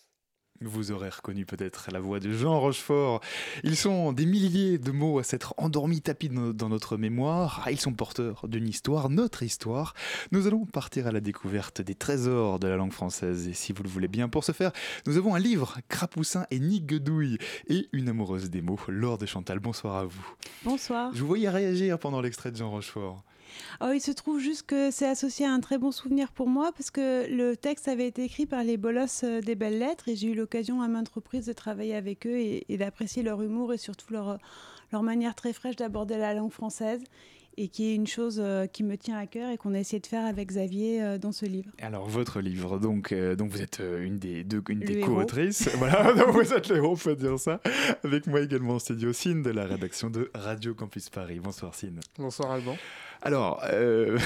Vous aurez reconnu peut-être la voix de Jean Rochefort. Ils sont des milliers de mots à s'être endormis tapis dans notre mémoire. Ah, ils sont porteurs d'une histoire, notre histoire. Nous allons partir à la découverte des trésors de la langue française. Et si vous le voulez bien, pour ce faire, nous avons un livre, Crapoussin et Niguedouille, et une amoureuse des mots, Laure de Chantal. Bonsoir à vous. Bonsoir. Je vous voyais réagir pendant l'extrait de Jean Rochefort. Oh, il se trouve juste que c'est associé à un très bon souvenir pour moi parce que le texte avait été écrit par les bolosses euh, des belles lettres et j'ai eu l'occasion à maintes reprises de travailler avec eux et, et d'apprécier leur humour et surtout leur, leur manière très fraîche d'aborder la langue française et qui est une chose euh, qui me tient à cœur et qu'on a essayé de faire avec Xavier euh, dans ce livre. Alors votre livre, donc, euh, donc vous êtes euh, une des deux, une des co-autrices. voilà, donc vous êtes le héros, on peut dire ça. Avec moi également en studio Cine de la rédaction de Radio Campus Paris. Bonsoir Cine. Bonsoir Alban. Alors, euh,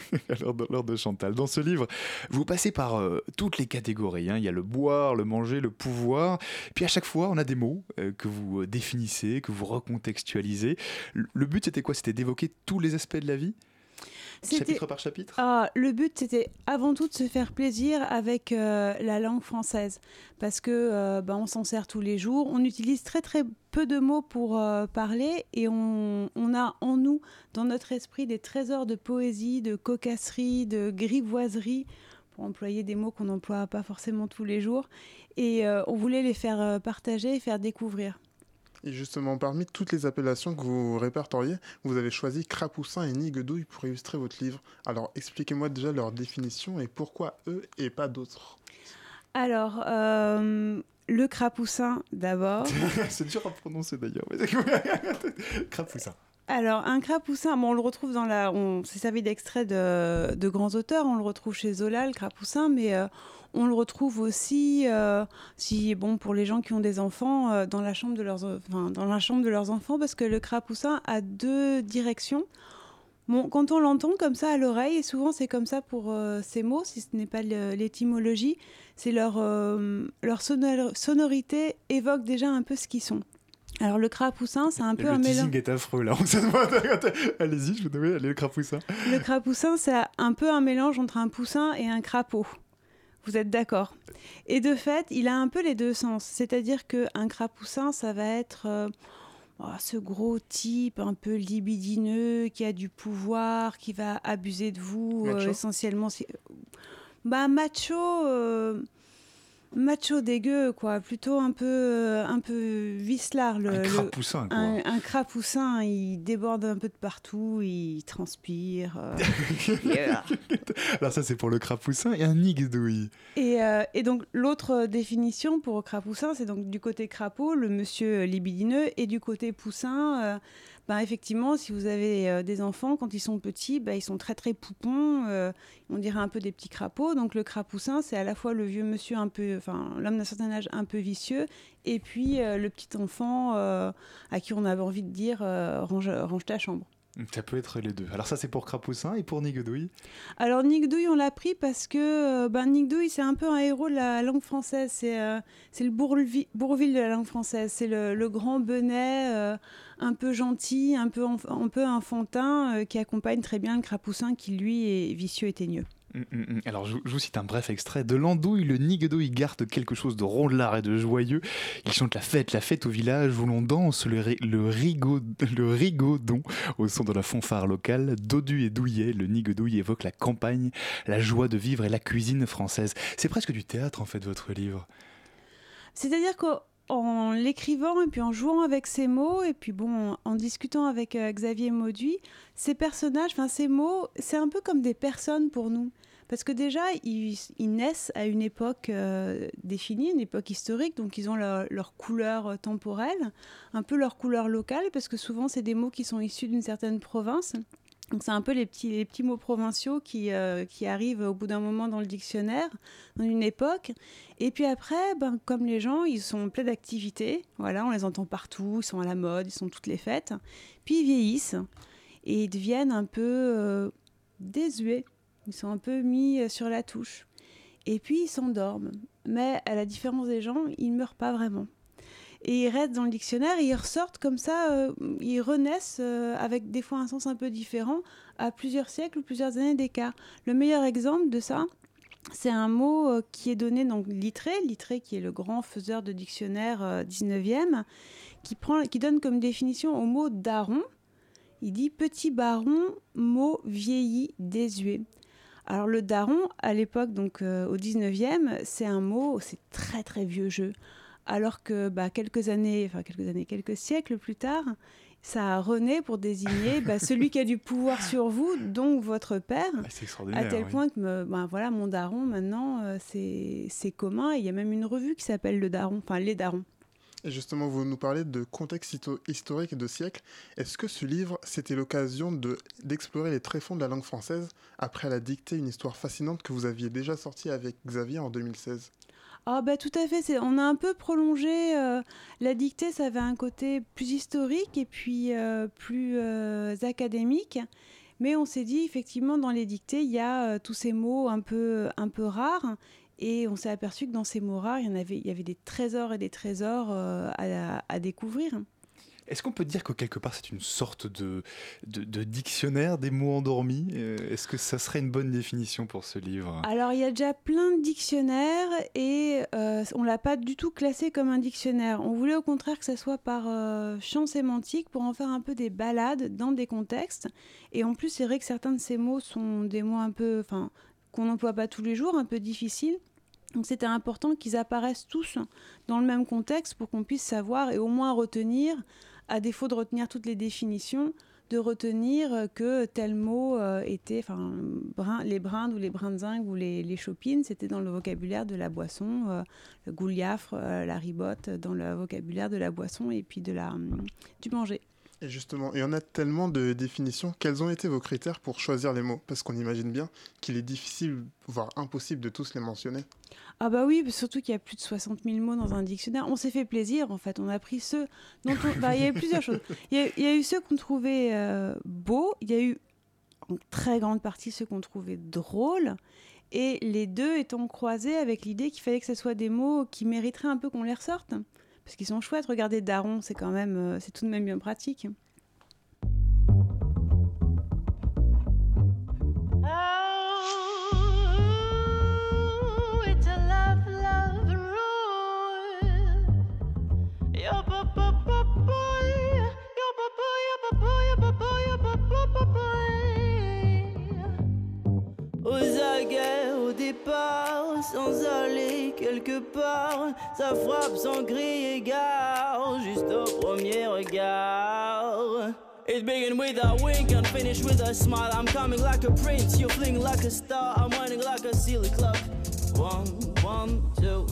lors de Chantal, dans ce livre, vous passez par euh, toutes les catégories. hein. Il y a le boire, le manger, le pouvoir. Puis à chaque fois, on a des mots euh, que vous euh, définissez, que vous recontextualisez. Le- but, c'était quoi? C'était d'évoquer tous les aspects de la vie? Chapitre par chapitre? Ah, le but, c'était avant tout de se faire plaisir avec euh, la langue française, parce que euh, bah, on s'en sert tous les jours. On utilise très très peu de mots pour euh, parler, et on, on a en nous, dans notre esprit, des trésors de poésie, de cocasserie, de grivoiserie, pour employer des mots qu'on n'emploie pas forcément tous les jours. Et euh, on voulait les faire partager et faire découvrir. Et justement, parmi toutes les appellations que vous répertoriez, vous avez choisi crapoussin et niguedouille pour illustrer votre livre. Alors expliquez-moi déjà leur définition et pourquoi eux et pas d'autres. Alors, euh, le crapoussin d'abord. C'est dur à prononcer d'ailleurs. Crapoussin. Alors, un crapoussin, bon, on le retrouve dans la. On s'est servi d'extraits de, de grands auteurs, on le retrouve chez Zola, le crapoussin, mais euh, on le retrouve aussi, euh, si, bon, pour les gens qui ont des enfants, euh, dans, la chambre de leurs, enfin, dans la chambre de leurs enfants, parce que le crapoussin a deux directions. Bon, quand on l'entend comme ça à l'oreille, et souvent c'est comme ça pour ces mots, si ce n'est pas l'étymologie, c'est leur, leur sonor- sonorité évoque déjà un peu ce qu'ils sont. Alors le crapoussin, c'est un peu le un mélange. teasing est affreux là. Allez-y, je vous donne allez, le crapoussin. Le crapoussin, c'est un peu un mélange entre un poussin et un crapaud. Vous êtes d'accord? Et de fait, il a un peu les deux sens. C'est-à-dire qu'un crapoussin, ça va être euh, oh, ce gros type un peu libidineux, qui a du pouvoir, qui va abuser de vous, euh, essentiellement. c'est- Bah, macho. euh, Macho dégueu, quoi. Plutôt un peu, euh, un peu vicelard. Le, Un le- crapoussin, quoi. Un, un crapoussin, il déborde un peu de partout, il transpire. euh, yeah. Alors ça c'est pour le crapoussin et un nigdouille. Et, euh, et donc l'autre définition pour crapoussin, c'est donc du côté crapaud, le monsieur libidineux, et du côté poussin, euh, ben effectivement, si vous avez euh, des enfants, quand ils sont petits, ben, ils sont très très poupons, euh, on dirait un peu des petits crapauds. Donc le crapoussin, c'est à la fois le vieux monsieur un peu, enfin l'homme d'un certain âge un peu vicieux, et puis euh, le petit enfant à qui on avait envie de dire range, range ta chambre. Ça peut être les deux. Alors ça c'est pour crapoussin et pour nigdouille. Alors Nick Douille, on l'a pris parce que euh, ben, Nick Douille, c'est un peu un héros de la langue française. C'est euh, le Bourville de la langue française. C'est le, grand benet, euh, un peu gentil, un peu, un peu enfantin, qui accompagne très bien le crapoussin qui, lui, est vicieux et teigneux. Hum, hum, hum. Alors je, vous cite un bref extrait. De l'andouille, le nigdouille garde quelque chose de rondelard et de joyeux. Il chante la fête, la fête au village où l'on danse le, le, le rigaudon au son de la fanfare locale. Dodu et douillet, le nigdouille évoque la campagne, la joie de vivre et la cuisine française. C'est presque du théâtre en fait votre livre. C'est-à-dire qu'en l'écrivant et puis en jouant avec ces mots et puis bon en discutant avec euh, Xavier Mauduit, ces personnages, enfin ces mots, c'est un peu comme des personnes pour nous. Parce que déjà, ils, naissent à une époque euh, définie, une époque historique, donc ils ont leur, leur couleur euh, temporelle, un peu leur couleur locale, parce que souvent c'est des mots qui sont issus d'une certaine province. Donc c'est un peu les petits, mots provinciaux qui, euh, qui arrivent au bout d'un moment dans le dictionnaire, dans une époque. Et puis après, ben, comme les gens, ils sont pleins d'activités. On les entend partout, ils sont à la mode, ils sont toutes les fêtes. Puis ils vieillissent et ils deviennent un peu euh, désuets. Ils sont un peu mis euh, sur la touche. Et puis ils s'endorment. Mais à la différence des gens, ils ne meurent pas vraiment. Et ils restent dans le dictionnaire ils ressortent comme ça, euh, ils renaissent euh, avec des fois un sens un peu différent à plusieurs siècles ou plusieurs années d'écart. Le meilleur exemple de ça, c'est un mot euh, qui est donné donc Littré, Littré qui est le grand faiseur de dictionnaire euh, 19e, qui, prend, qui donne comme définition au mot daron, il dit petit baron, mot vieilli, désuet. Alors le daron, à l'époque, donc au 19e, c'est un mot, c'est très très vieux jeu. Alors que bah, quelques années, enfin quelques années, quelques siècles plus tard, ça a rené pour désigner bah, celui qui a du pouvoir sur vous, donc votre père, Ah, c'est extraordinaire. à tel oui. point que me- ben, voilà, mon daron, maintenant, euh, c'est c'est commun. Il y a même une revue qui s'appelle Le Daron, enfin Les Darons. Et justement, vous nous parlez de contexte historique et de siècle. Est-ce que ce livre, c'était l'occasion de- d'explorer les tréfonds de la langue française après la dictée, une histoire fascinante que vous aviez déjà sortie avec Xavier en 2016 Ah bah tout à fait, on a un peu prolongé euh, la dictée, ça avait un côté plus historique et puis euh, plus euh, académique. Mais on s'est dit effectivement dans les dictées, il y a tous ces mots un peu, un peu rares. Et on s'est aperçu que dans ces mots rares, il y, en avait, il y avait des trésors et des trésors à, à découvrir. Est-ce qu'on peut dire que quelque part c'est une sorte de, dictionnaire des mots endormis? Euh, Est-ce que ça serait une bonne définition pour ce livre? Alors, il y a déjà plein de dictionnaires et euh, on l'a pas du tout classé comme un dictionnaire. On voulait au contraire que ça soit par euh, champ sémantique pour en faire un peu des balades dans des contextes. Et en plus, c'est vrai que certains de ces mots sont des mots un peu, enfin, qu'on n'emploie pas tous les jours, un peu difficiles. Donc, c'était important qu'ils apparaissent tous dans le même contexte pour qu'on puisse savoir et au moins retenir, à défaut de retenir toutes les définitions, de retenir euh, que tel mot euh, était, enfin, les brindes ou les brins ou les, les chopines, c'était dans le vocabulaire de la boisson, euh, le gouliafre, la ribotte, dans le vocabulaire de la boisson et puis de la, hum, du manger. Et justement, il y en a tellement de définitions. Quels ont été vos critères pour choisir les mots? Parce qu'on imagine bien qu'il est difficile, voire impossible de tous les mentionner. Ah bah oui, surtout qu'il y a plus de 60 000 mots dans un dictionnaire. On s'est fait plaisir, en fait. On a pris ceux dont on... bah, il y a eu plusieurs choses. Il y a, eu ceux qu'on trouvait euh, beaux. Il y a eu en très grande partie ceux qu'on trouvait drôles. Et les deux étant croisés avec l'idée qu'il fallait que ce soit des mots qui mériteraient un peu qu'on les ressorte. Parce qu'ils sont chouettes. Regardez Daron, c'est quand même... euh, c'est tout de même bien pratique. Sans aller quelque part, ça frappe sans crier gare, juste au premier regard. It begin with a wink and finish with a smile. I'm coming like a prince, you fling like a star. I'm running like a silly clock. One, one, two,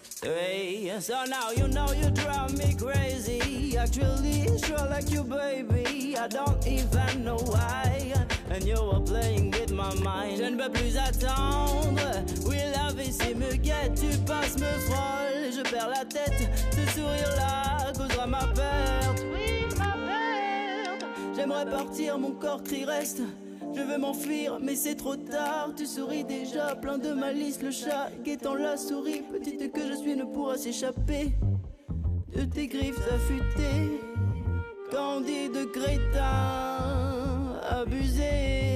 three. So now you know you drive me crazy. Actually, it's sure like you, baby. I don't even know why. And you were playing with my mind. Je ne peux plus attendre. Oui, la vessie me guette. Tu passes me frôle. Je perds la tête. Ce sourire-là causera ma perte. Oui, ma perte. J'aimerais partir, mon corps crie reste. Je veux m'enfuir, mais c'est trop tard. Tu souris déjà, plein de malice. Le chat guettant la souris, petite que je suis, ne pourra s'échapper de tes griffes affûtées. Candide crétin, abusé.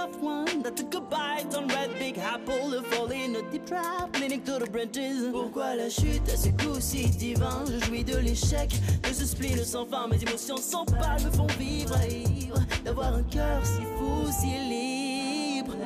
Tough one, that bite on red big apple, deep trap, branches. Pourquoi la chute à ce coup si divin? Je jouis de l'échec, de ce spleen sans fin. Mes émotions sans pâle me font vivre, ivre d'avoir un cœur si fou, si libre.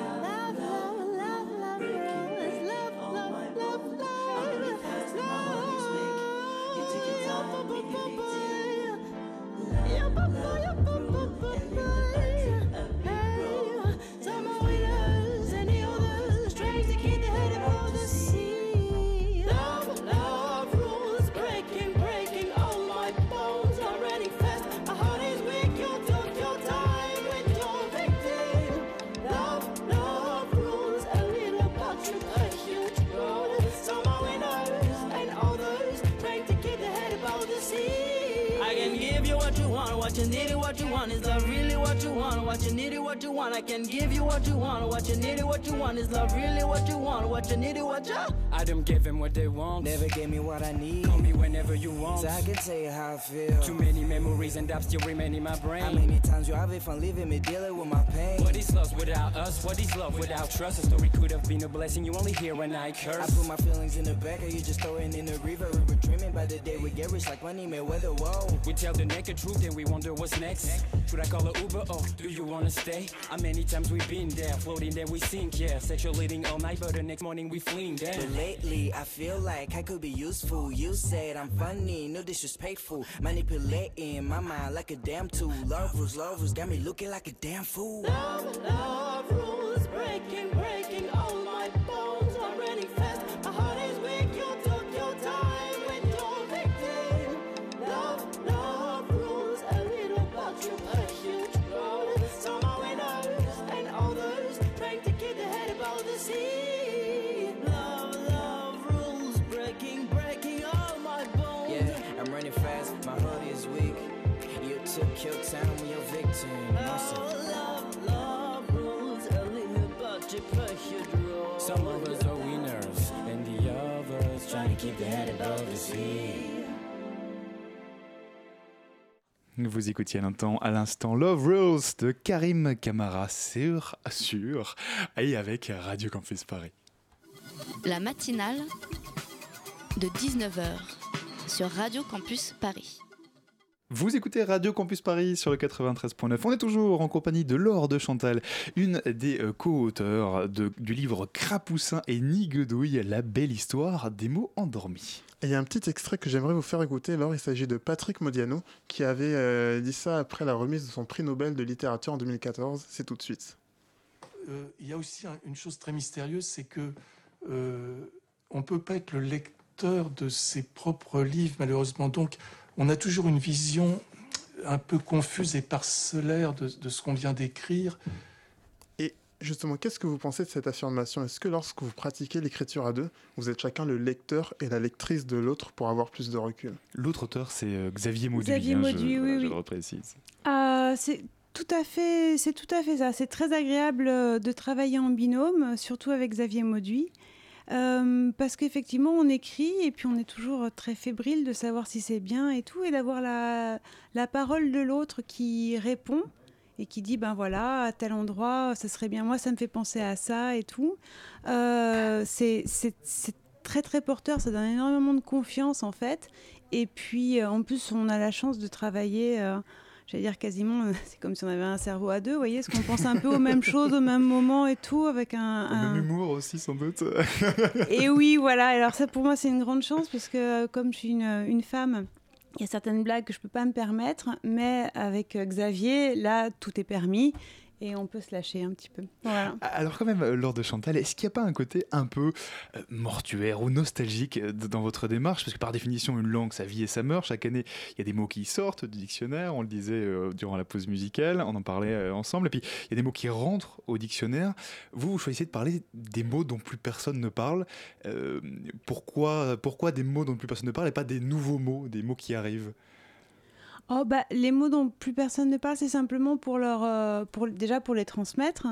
Give you what you want, what you need, and what you want. Is that really what you want? What you need, and what you want. want. I can give you what you want. What you need, what you want. Is love really what you want? What you need, what you I don't give them what they want. Never gave me what I need. Call me whenever you want. So I can tell you how I feel. Too many memories and doubts still remain in my brain. How many times you have it fun leaving me dealing with my pain? What is love without us? What is love without trust? A story could have been a blessing. You only hear when I curse. I put my feelings in the back, or you just throw it in the river. We were dreaming by the day we get rich like money Mayweather. Whoa. We tell the naked truth and we wonder what's next. Should I call a Uber or do you wanna stay? How many times we've been there, floating then we sink, yeah. Sexual leading all night, but the next morning we fling But lately, I feel like I could be useful. You said I'm funny, no disrespectful. Manipulating my mind like a damn tool. Love rules, love rules, got me looking like a damn fool. Love, love rules, breaking, breaking all keep their head above the sea. Vous écoutiez à l'instant, à l'instant Love Rules de Karim Camara sur, sur et avec Radio Campus Paris. La matinale de 19h sur Radio Campus Paris. Vous écoutez Radio Campus Paris sur le 93.9. On est toujours en compagnie de Laure de Chantal, une des euh, co-auteurs de- du livre Crapoussin et Niguedouille, la belle histoire des mots endormis. Et il y a un petit extrait que j'aimerais vous faire écouter. Alors, il s'agit de Patrick Modiano qui avait euh, dit ça après la remise de son prix Nobel de littérature en 2014. C'est tout de suite. Euh, il y a aussi un- une chose très mystérieuse, c'est que euh, on peut pas être le lecteur de ses propres livres, malheureusement. Donc, on a toujours une vision un peu confuse et parcellaire de, de ce qu'on vient d'écrire. Et justement, qu'est-ce que vous pensez de cette affirmation? Est-ce que lorsque vous pratiquez l'écriture à deux, vous êtes chacun le lecteur et la lectrice de l'autre pour avoir plus de recul? L'autre auteur, c'est euh, Xavier Mauduit. Xavier hein, Mauduit, je, oui, voilà, je oui. le reprécise. Euh, c'est tout à fait, c'est tout à fait ça. C'est très agréable euh, de travailler en binôme, surtout avec Xavier Mauduit. Euh, parce qu'effectivement, on écrit et puis on est toujours très fébrile de savoir si c'est bien et tout, et d'avoir la, la parole de l'autre qui répond et qui dit ben voilà, à tel endroit, ça serait bien, moi ça me fait penser à ça et tout. Euh, c'est très très porteur, ça donne énormément de confiance en fait. Et puis euh, en plus, on a la chance de travailler. J'allais dire quasiment, euh, c'est comme si on avait un cerveau à deux, vous voyez, parce qu'on pense un peu aux mêmes choses au même moment et tout, avec un, un- même humour aussi, sans doute. et oui, voilà. Alors ça, pour moi, c'est une grande chance parce que euh, comme je suis une, une femme, il y a certaines blagues que je peux pas me permettre, mais avec euh, Xavier, là, tout est permis et on peut se lâcher un petit peu. Voilà. Alors quand même, euh, Laure de Chantal, est-ce qu'il n'y a pas un côté un peu euh, mortuaire ou nostalgique euh, dans votre démarche? Parce que par définition, une langue, ça vit et ça meurt. Chaque année, il y a des mots qui sortent du dictionnaire. On le disait durant la pause musicale, on en parlait ensemble. Et puis, il y a des mots qui rentrent au dictionnaire. Vous, vous choisissez de parler des mots dont plus personne ne parle. Euh, pourquoi, pourquoi des mots dont plus personne ne parle et pas des nouveaux mots, des mots qui arrivent? Oh bah les mots dont plus personne ne parle, c'est simplement pour leur, euh, pour déjà pour les transmettre.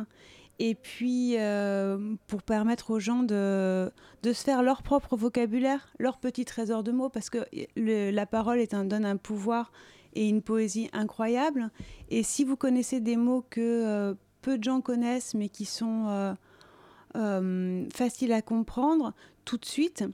Et puis euh, pour permettre aux gens de, de se faire leur propre vocabulaire, leur petit trésor de mots, parce que la parole donne un pouvoir et une poésie incroyable. Et si vous connaissez des mots que euh, peu de gens connaissent, mais qui sont faciles à comprendre, tout de suite,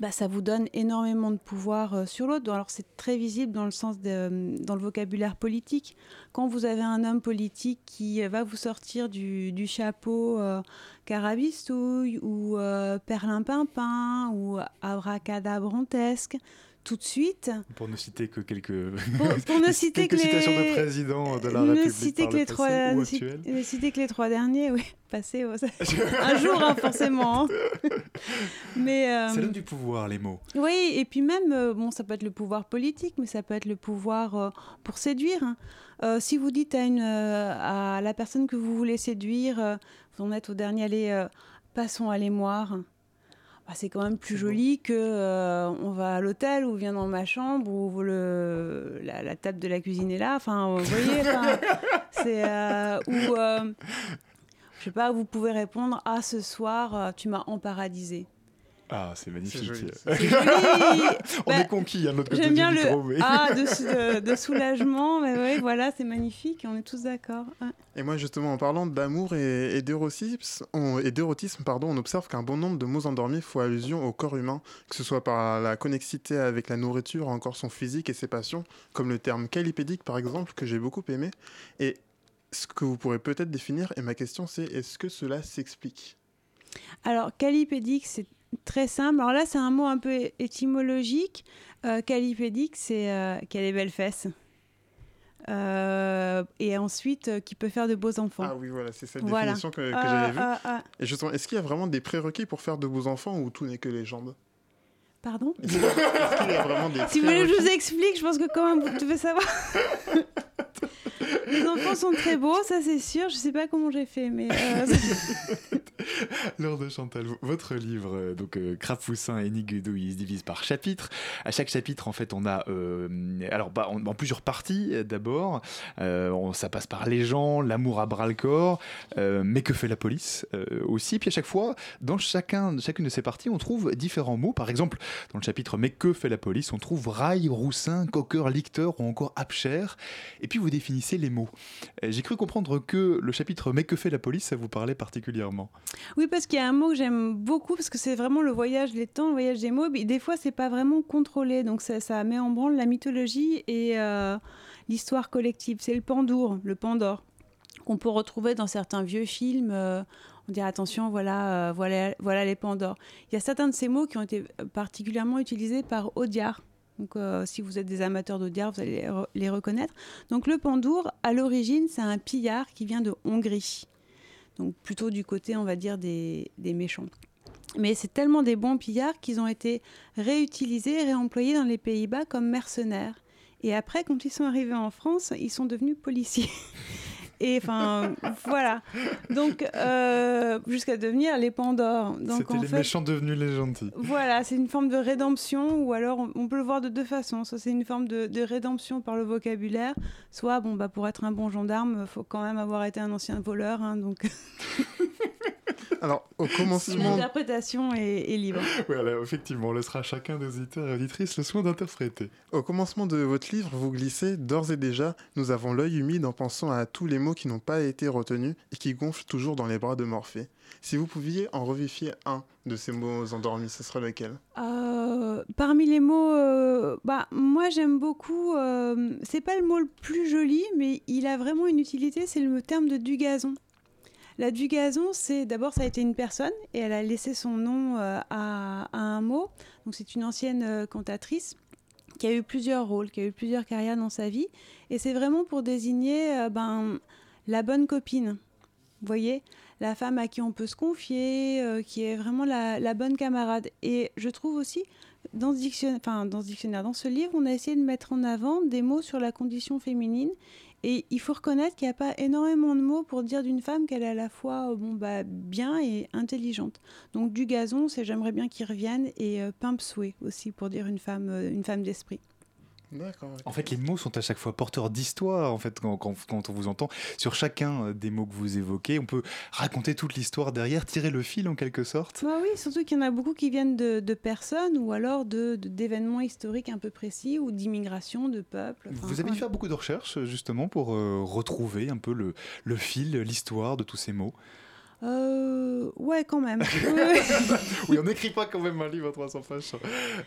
bah, ça vous donne énormément de pouvoir euh, sur l'autre. Alors c'est très visible dans le sens de, dans le vocabulaire politique. Quand vous avez un homme politique qui euh, va vous sortir du, chapeau euh, carabistouille ou euh, perlimpinpin ou abracadabrantesque, tout de suite, Pour ne citer que quelques, pour, pour ne citer quelques que les... citations de présidents de la ne République citer par que le les passé trois, ou ne cit- actuel. ne citer que les trois derniers, oui, passés au- un jour hein, forcément. hein. Mais euh, Ça donne du pouvoir, les mots. oui, et puis même, euh, bon, ça peut être le pouvoir politique, mais ça peut être le pouvoir euh, pour séduire. hein. Euh, si vous dites à, une, euh, à la personne que vous voulez séduire, euh, vous en êtes au dernier aller, euh, passons à l'émoire. Bah, c'est quand même plus joli que euh, on va à l'hôtel ou vient dans ma chambre ou le, la, la table de la cuisine est là. Enfin, vous voyez, c'est euh, ou euh, je sais pas, vous pouvez répondre ah ce soir tu m'as emparadisé. Ah, c'est magnifique. joli, On Bah, est conquis à côté J'aime du bien le micro. mais- ah de, de- de soulagement, mais oui, voilà, c'est magnifique, on est tous d'accord. Ouais. Et moi, justement, en parlant d'amour et, et d'érotisme, on, et d'érotisme, pardon, on observe qu'un bon nombre de mots endormis font allusion au corps humain, que ce soit par la connexité avec la nourriture, ou encore son physique et ses passions, comme le terme calipédique, par exemple, que j'ai beaucoup aimé. Et ce que vous pourrez peut-être définir, et ma question c'est, est-ce que cela s'explique? Alors, calipédique, c'est très simple. Alors là, c'est un mot un peu étymologique. Euh, calipédique, c'est euh, qu'elle est belle fesse. Euh, et ensuite, euh, qui peut faire de beaux enfants. Ah oui, voilà, c'est cette Voilà. définition que, que Ah, j'avais vue. ah, ah. Et justement, est-ce qu'il y a vraiment des prérequis pour faire de beaux enfants ou tout n'est que les jambes? Pardon? Y a- vraiment des Si vous voulez que je vous explique, je pense que quand même vous devez savoir. Les enfants sont très beaux, ça c'est sûr. Je sais pas comment j'ai fait, mais. euh, de Chantal, votre livre, euh, donc euh, Crapoussin et Niguedo, il se divise par chapitre. À chaque chapitre, en fait, on a, euh, alors, bah, en, plusieurs parties d'abord. Ça passe par les gens, l'amour à bras le corps, mais que fait la police aussi? Puis à chaque fois, dans chacun, chacune de ces parties, on trouve différents mots. Par exemple, dans le chapitre Mais que fait la police, on trouve rail, roussin, coqueur, licteur ou encore abcher. Et puis vous définissez les mots. J'ai cru comprendre que le chapitre Mais que fait la police, ça vous parlait particulièrement. Oui, parce qu'il y a un mot que j'aime beaucoup, parce que c'est vraiment le voyage des temps, le voyage des mots. Des fois, c'est pas vraiment contrôlé, donc ça, met en branle la mythologie et euh, l'histoire collective. C'est le pandour, le pandore, qu'on peut retrouver dans certains vieux films. euh, on dirait attention, voilà, euh, voilà, voilà les pandores. Il y a certains de ces mots qui ont été particulièrement utilisés par Audiard. Donc, euh, si vous êtes des amateurs d'Audiard, vous allez les, re- les reconnaître. Donc, le pandour, à l'origine, c'est un pillard qui vient de Hongrie donc plutôt du côté, on va dire, des, des méchants. Mais c'est tellement des bons pillards qu'ils ont été réutilisés réemployés dans les Pays-Bas comme mercenaires. Et après, quand ils sont arrivés en France, ils sont devenus policiers. Et enfin, voilà. Donc, euh, jusqu'à devenir les Pandores. C'était les fait, méchants devenus les gentils. voilà, c'est une forme de rédemption, ou alors on, on peut le voir de deux façons. Soit c'est une forme de, de rédemption par le vocabulaire, soit bon, bah, pour être un bon gendarme, il faut quand même avoir été un ancien voleur. hein, donc Alors, au commencement... l'interprétation est, est libre. Voilà, effectivement, on laissera à chacun des auditeurs et auditrices le soin d'interpréter. Au commencement de votre livre, vous glissez d'ores et déjà Nous avons l'œil humide en pensant à tous les mots qui n'ont pas été retenus et qui gonflent toujours dans les bras de Morphée. Si vous pouviez en revifier un de ces mots endormis, ce serait lequel? Euh, parmi les mots, euh, bah, moi j'aime beaucoup, euh, c'est pas le mot le plus joli, mais il a vraiment une utilité, c'est le terme de dugazon. La dugazon, c'est d'abord ça a été une personne et elle a laissé son nom euh, à, un mot. Donc c'est une ancienne euh, cantatrice qui a eu plusieurs rôles, qui a eu plusieurs carrières dans sa vie. Et c'est vraiment pour désigner euh, ben, la bonne copine. Vous voyez La femme à qui on peut se confier, qui est vraiment la, bonne camarade. Et je trouve aussi, dans dans ce dictionnaire, dans ce livre, on a essayé de mettre en avant des mots sur la condition féminine. Et il faut reconnaître qu'il n'y a pas énormément de mots pour dire d'une femme qu'elle est à la fois euh, bon, bah, bien et intelligente. Donc du gazon, c'est j'aimerais bien qu'il revienne, et euh, aussi pour dire une femme, euh, une femme d'esprit. En fait, les mots sont à chaque fois porteurs d'histoire. En fait, quand, quand- quand on vous entend sur chacun euh, des mots que vous évoquez, on peut raconter toute l'histoire derrière, tirer le fil en quelque sorte. Bah oui, surtout qu'il y en a beaucoup qui viennent de, de personnes ou alors de- d'événements historiques un peu précis ou d'immigration, de peuples. Enfin, Vous avez dû faire beaucoup de recherches justement pour euh, retrouver un peu le, le fil, l'histoire de tous ces mots. Euh, ouais, quand même. Oui, on n'écrit pas quand même un livre à 300 pages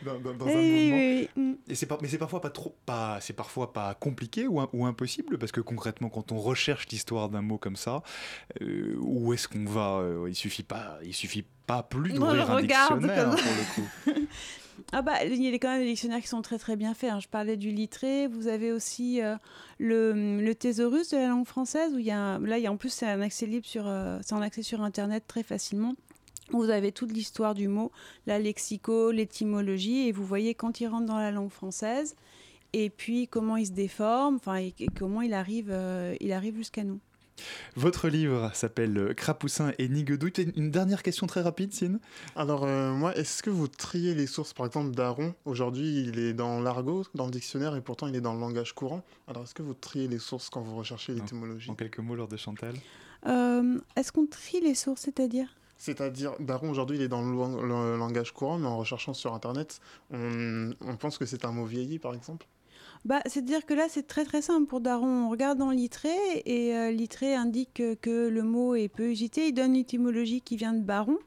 dans, dans- dans un Eh oui, mouvement. oui, oui. Et c'est mais c'est parfois pas trop, pas, c'est parfois pas compliqué ou, im- ou impossible parce que concrètement, quand on recherche l'histoire d'un mot comme ça, euh, où est-ce qu'on va euh, Il suffit pas, il suffit pas plus d'ouvrir un regarde dictionnaire comme hein, pour le coup. Ah bah, il y a quand même des dictionnaires qui sont très très bien faits. hein. Je parlais du littré. Vous avez aussi euh, le, le thésaurus de la langue française où il y a un- là il y a en plus c'est un accès libre sur euh, c'est en accès sur internet très facilement. Vous avez toute l'histoire du mot, la lexico, l'étymologie et vous voyez quand il rentre dans la langue française et puis comment il se déforme, enfin et, comment il arrive euh, il arrive jusqu'à nous. Votre livre s'appelle euh, Crapoussin et Niguedouille. Une dernière question très rapide, Sine Alors, euh, moi, est-ce que vous triez les sources? Par exemple, Daron, aujourd'hui, il est dans l'argot, dans le dictionnaire, et pourtant, il est dans le langage courant. Alors, est-ce que vous triez les sources quand vous recherchez l'étymologie? En quelques mots, lors de Chantal Euh, Est-ce qu'on trie les sources, c'est-à-dire? C'est-à-dire, Daron, aujourd'hui, il est dans le, lang- le langage courant, mais en recherchant sur Internet, on, pense que c'est un mot vieilli, par exemple? Bah, c'est-à-dire que là, c'est très très simple pour Daron. On regarde dans Littré et euh, Littré indique que, le mot est peu usité. Il donne l'étymologie qui vient de baron.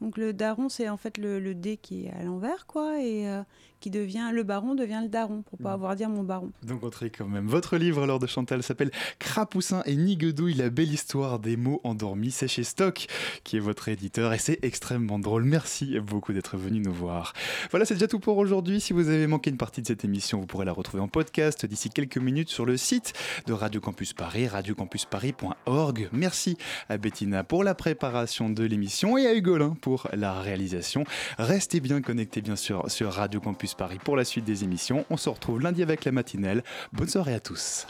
Donc le daron, c'est en fait le, le dé qui est à l'envers, quoi, et euh, qui devient le baron devient le daron pour pas avoir dire mon baron. Donc on trie quand même. Votre livre, alors de Chantal, s'appelle Crapoussin et Niguedouille, la belle histoire des mots endormis. C'est chez Stock, qui est votre éditeur, et c'est extrêmement drôle. Merci beaucoup d'être venu nous voir. Voilà, c'est déjà tout pour aujourd'hui. Si vous avez manqué une partie de cette émission, vous pourrez la retrouver en podcast d'ici quelques minutes sur le site de Radio Campus Paris, radiocampusparis.org. Merci à Bettina pour la préparation de l'émission et à Hugolin pour la réalisation. Restez bien connectés, bien sûr, sur Radio Paris pour la suite des émissions. On se retrouve lundi avec la matinale. Bonne soirée à tous.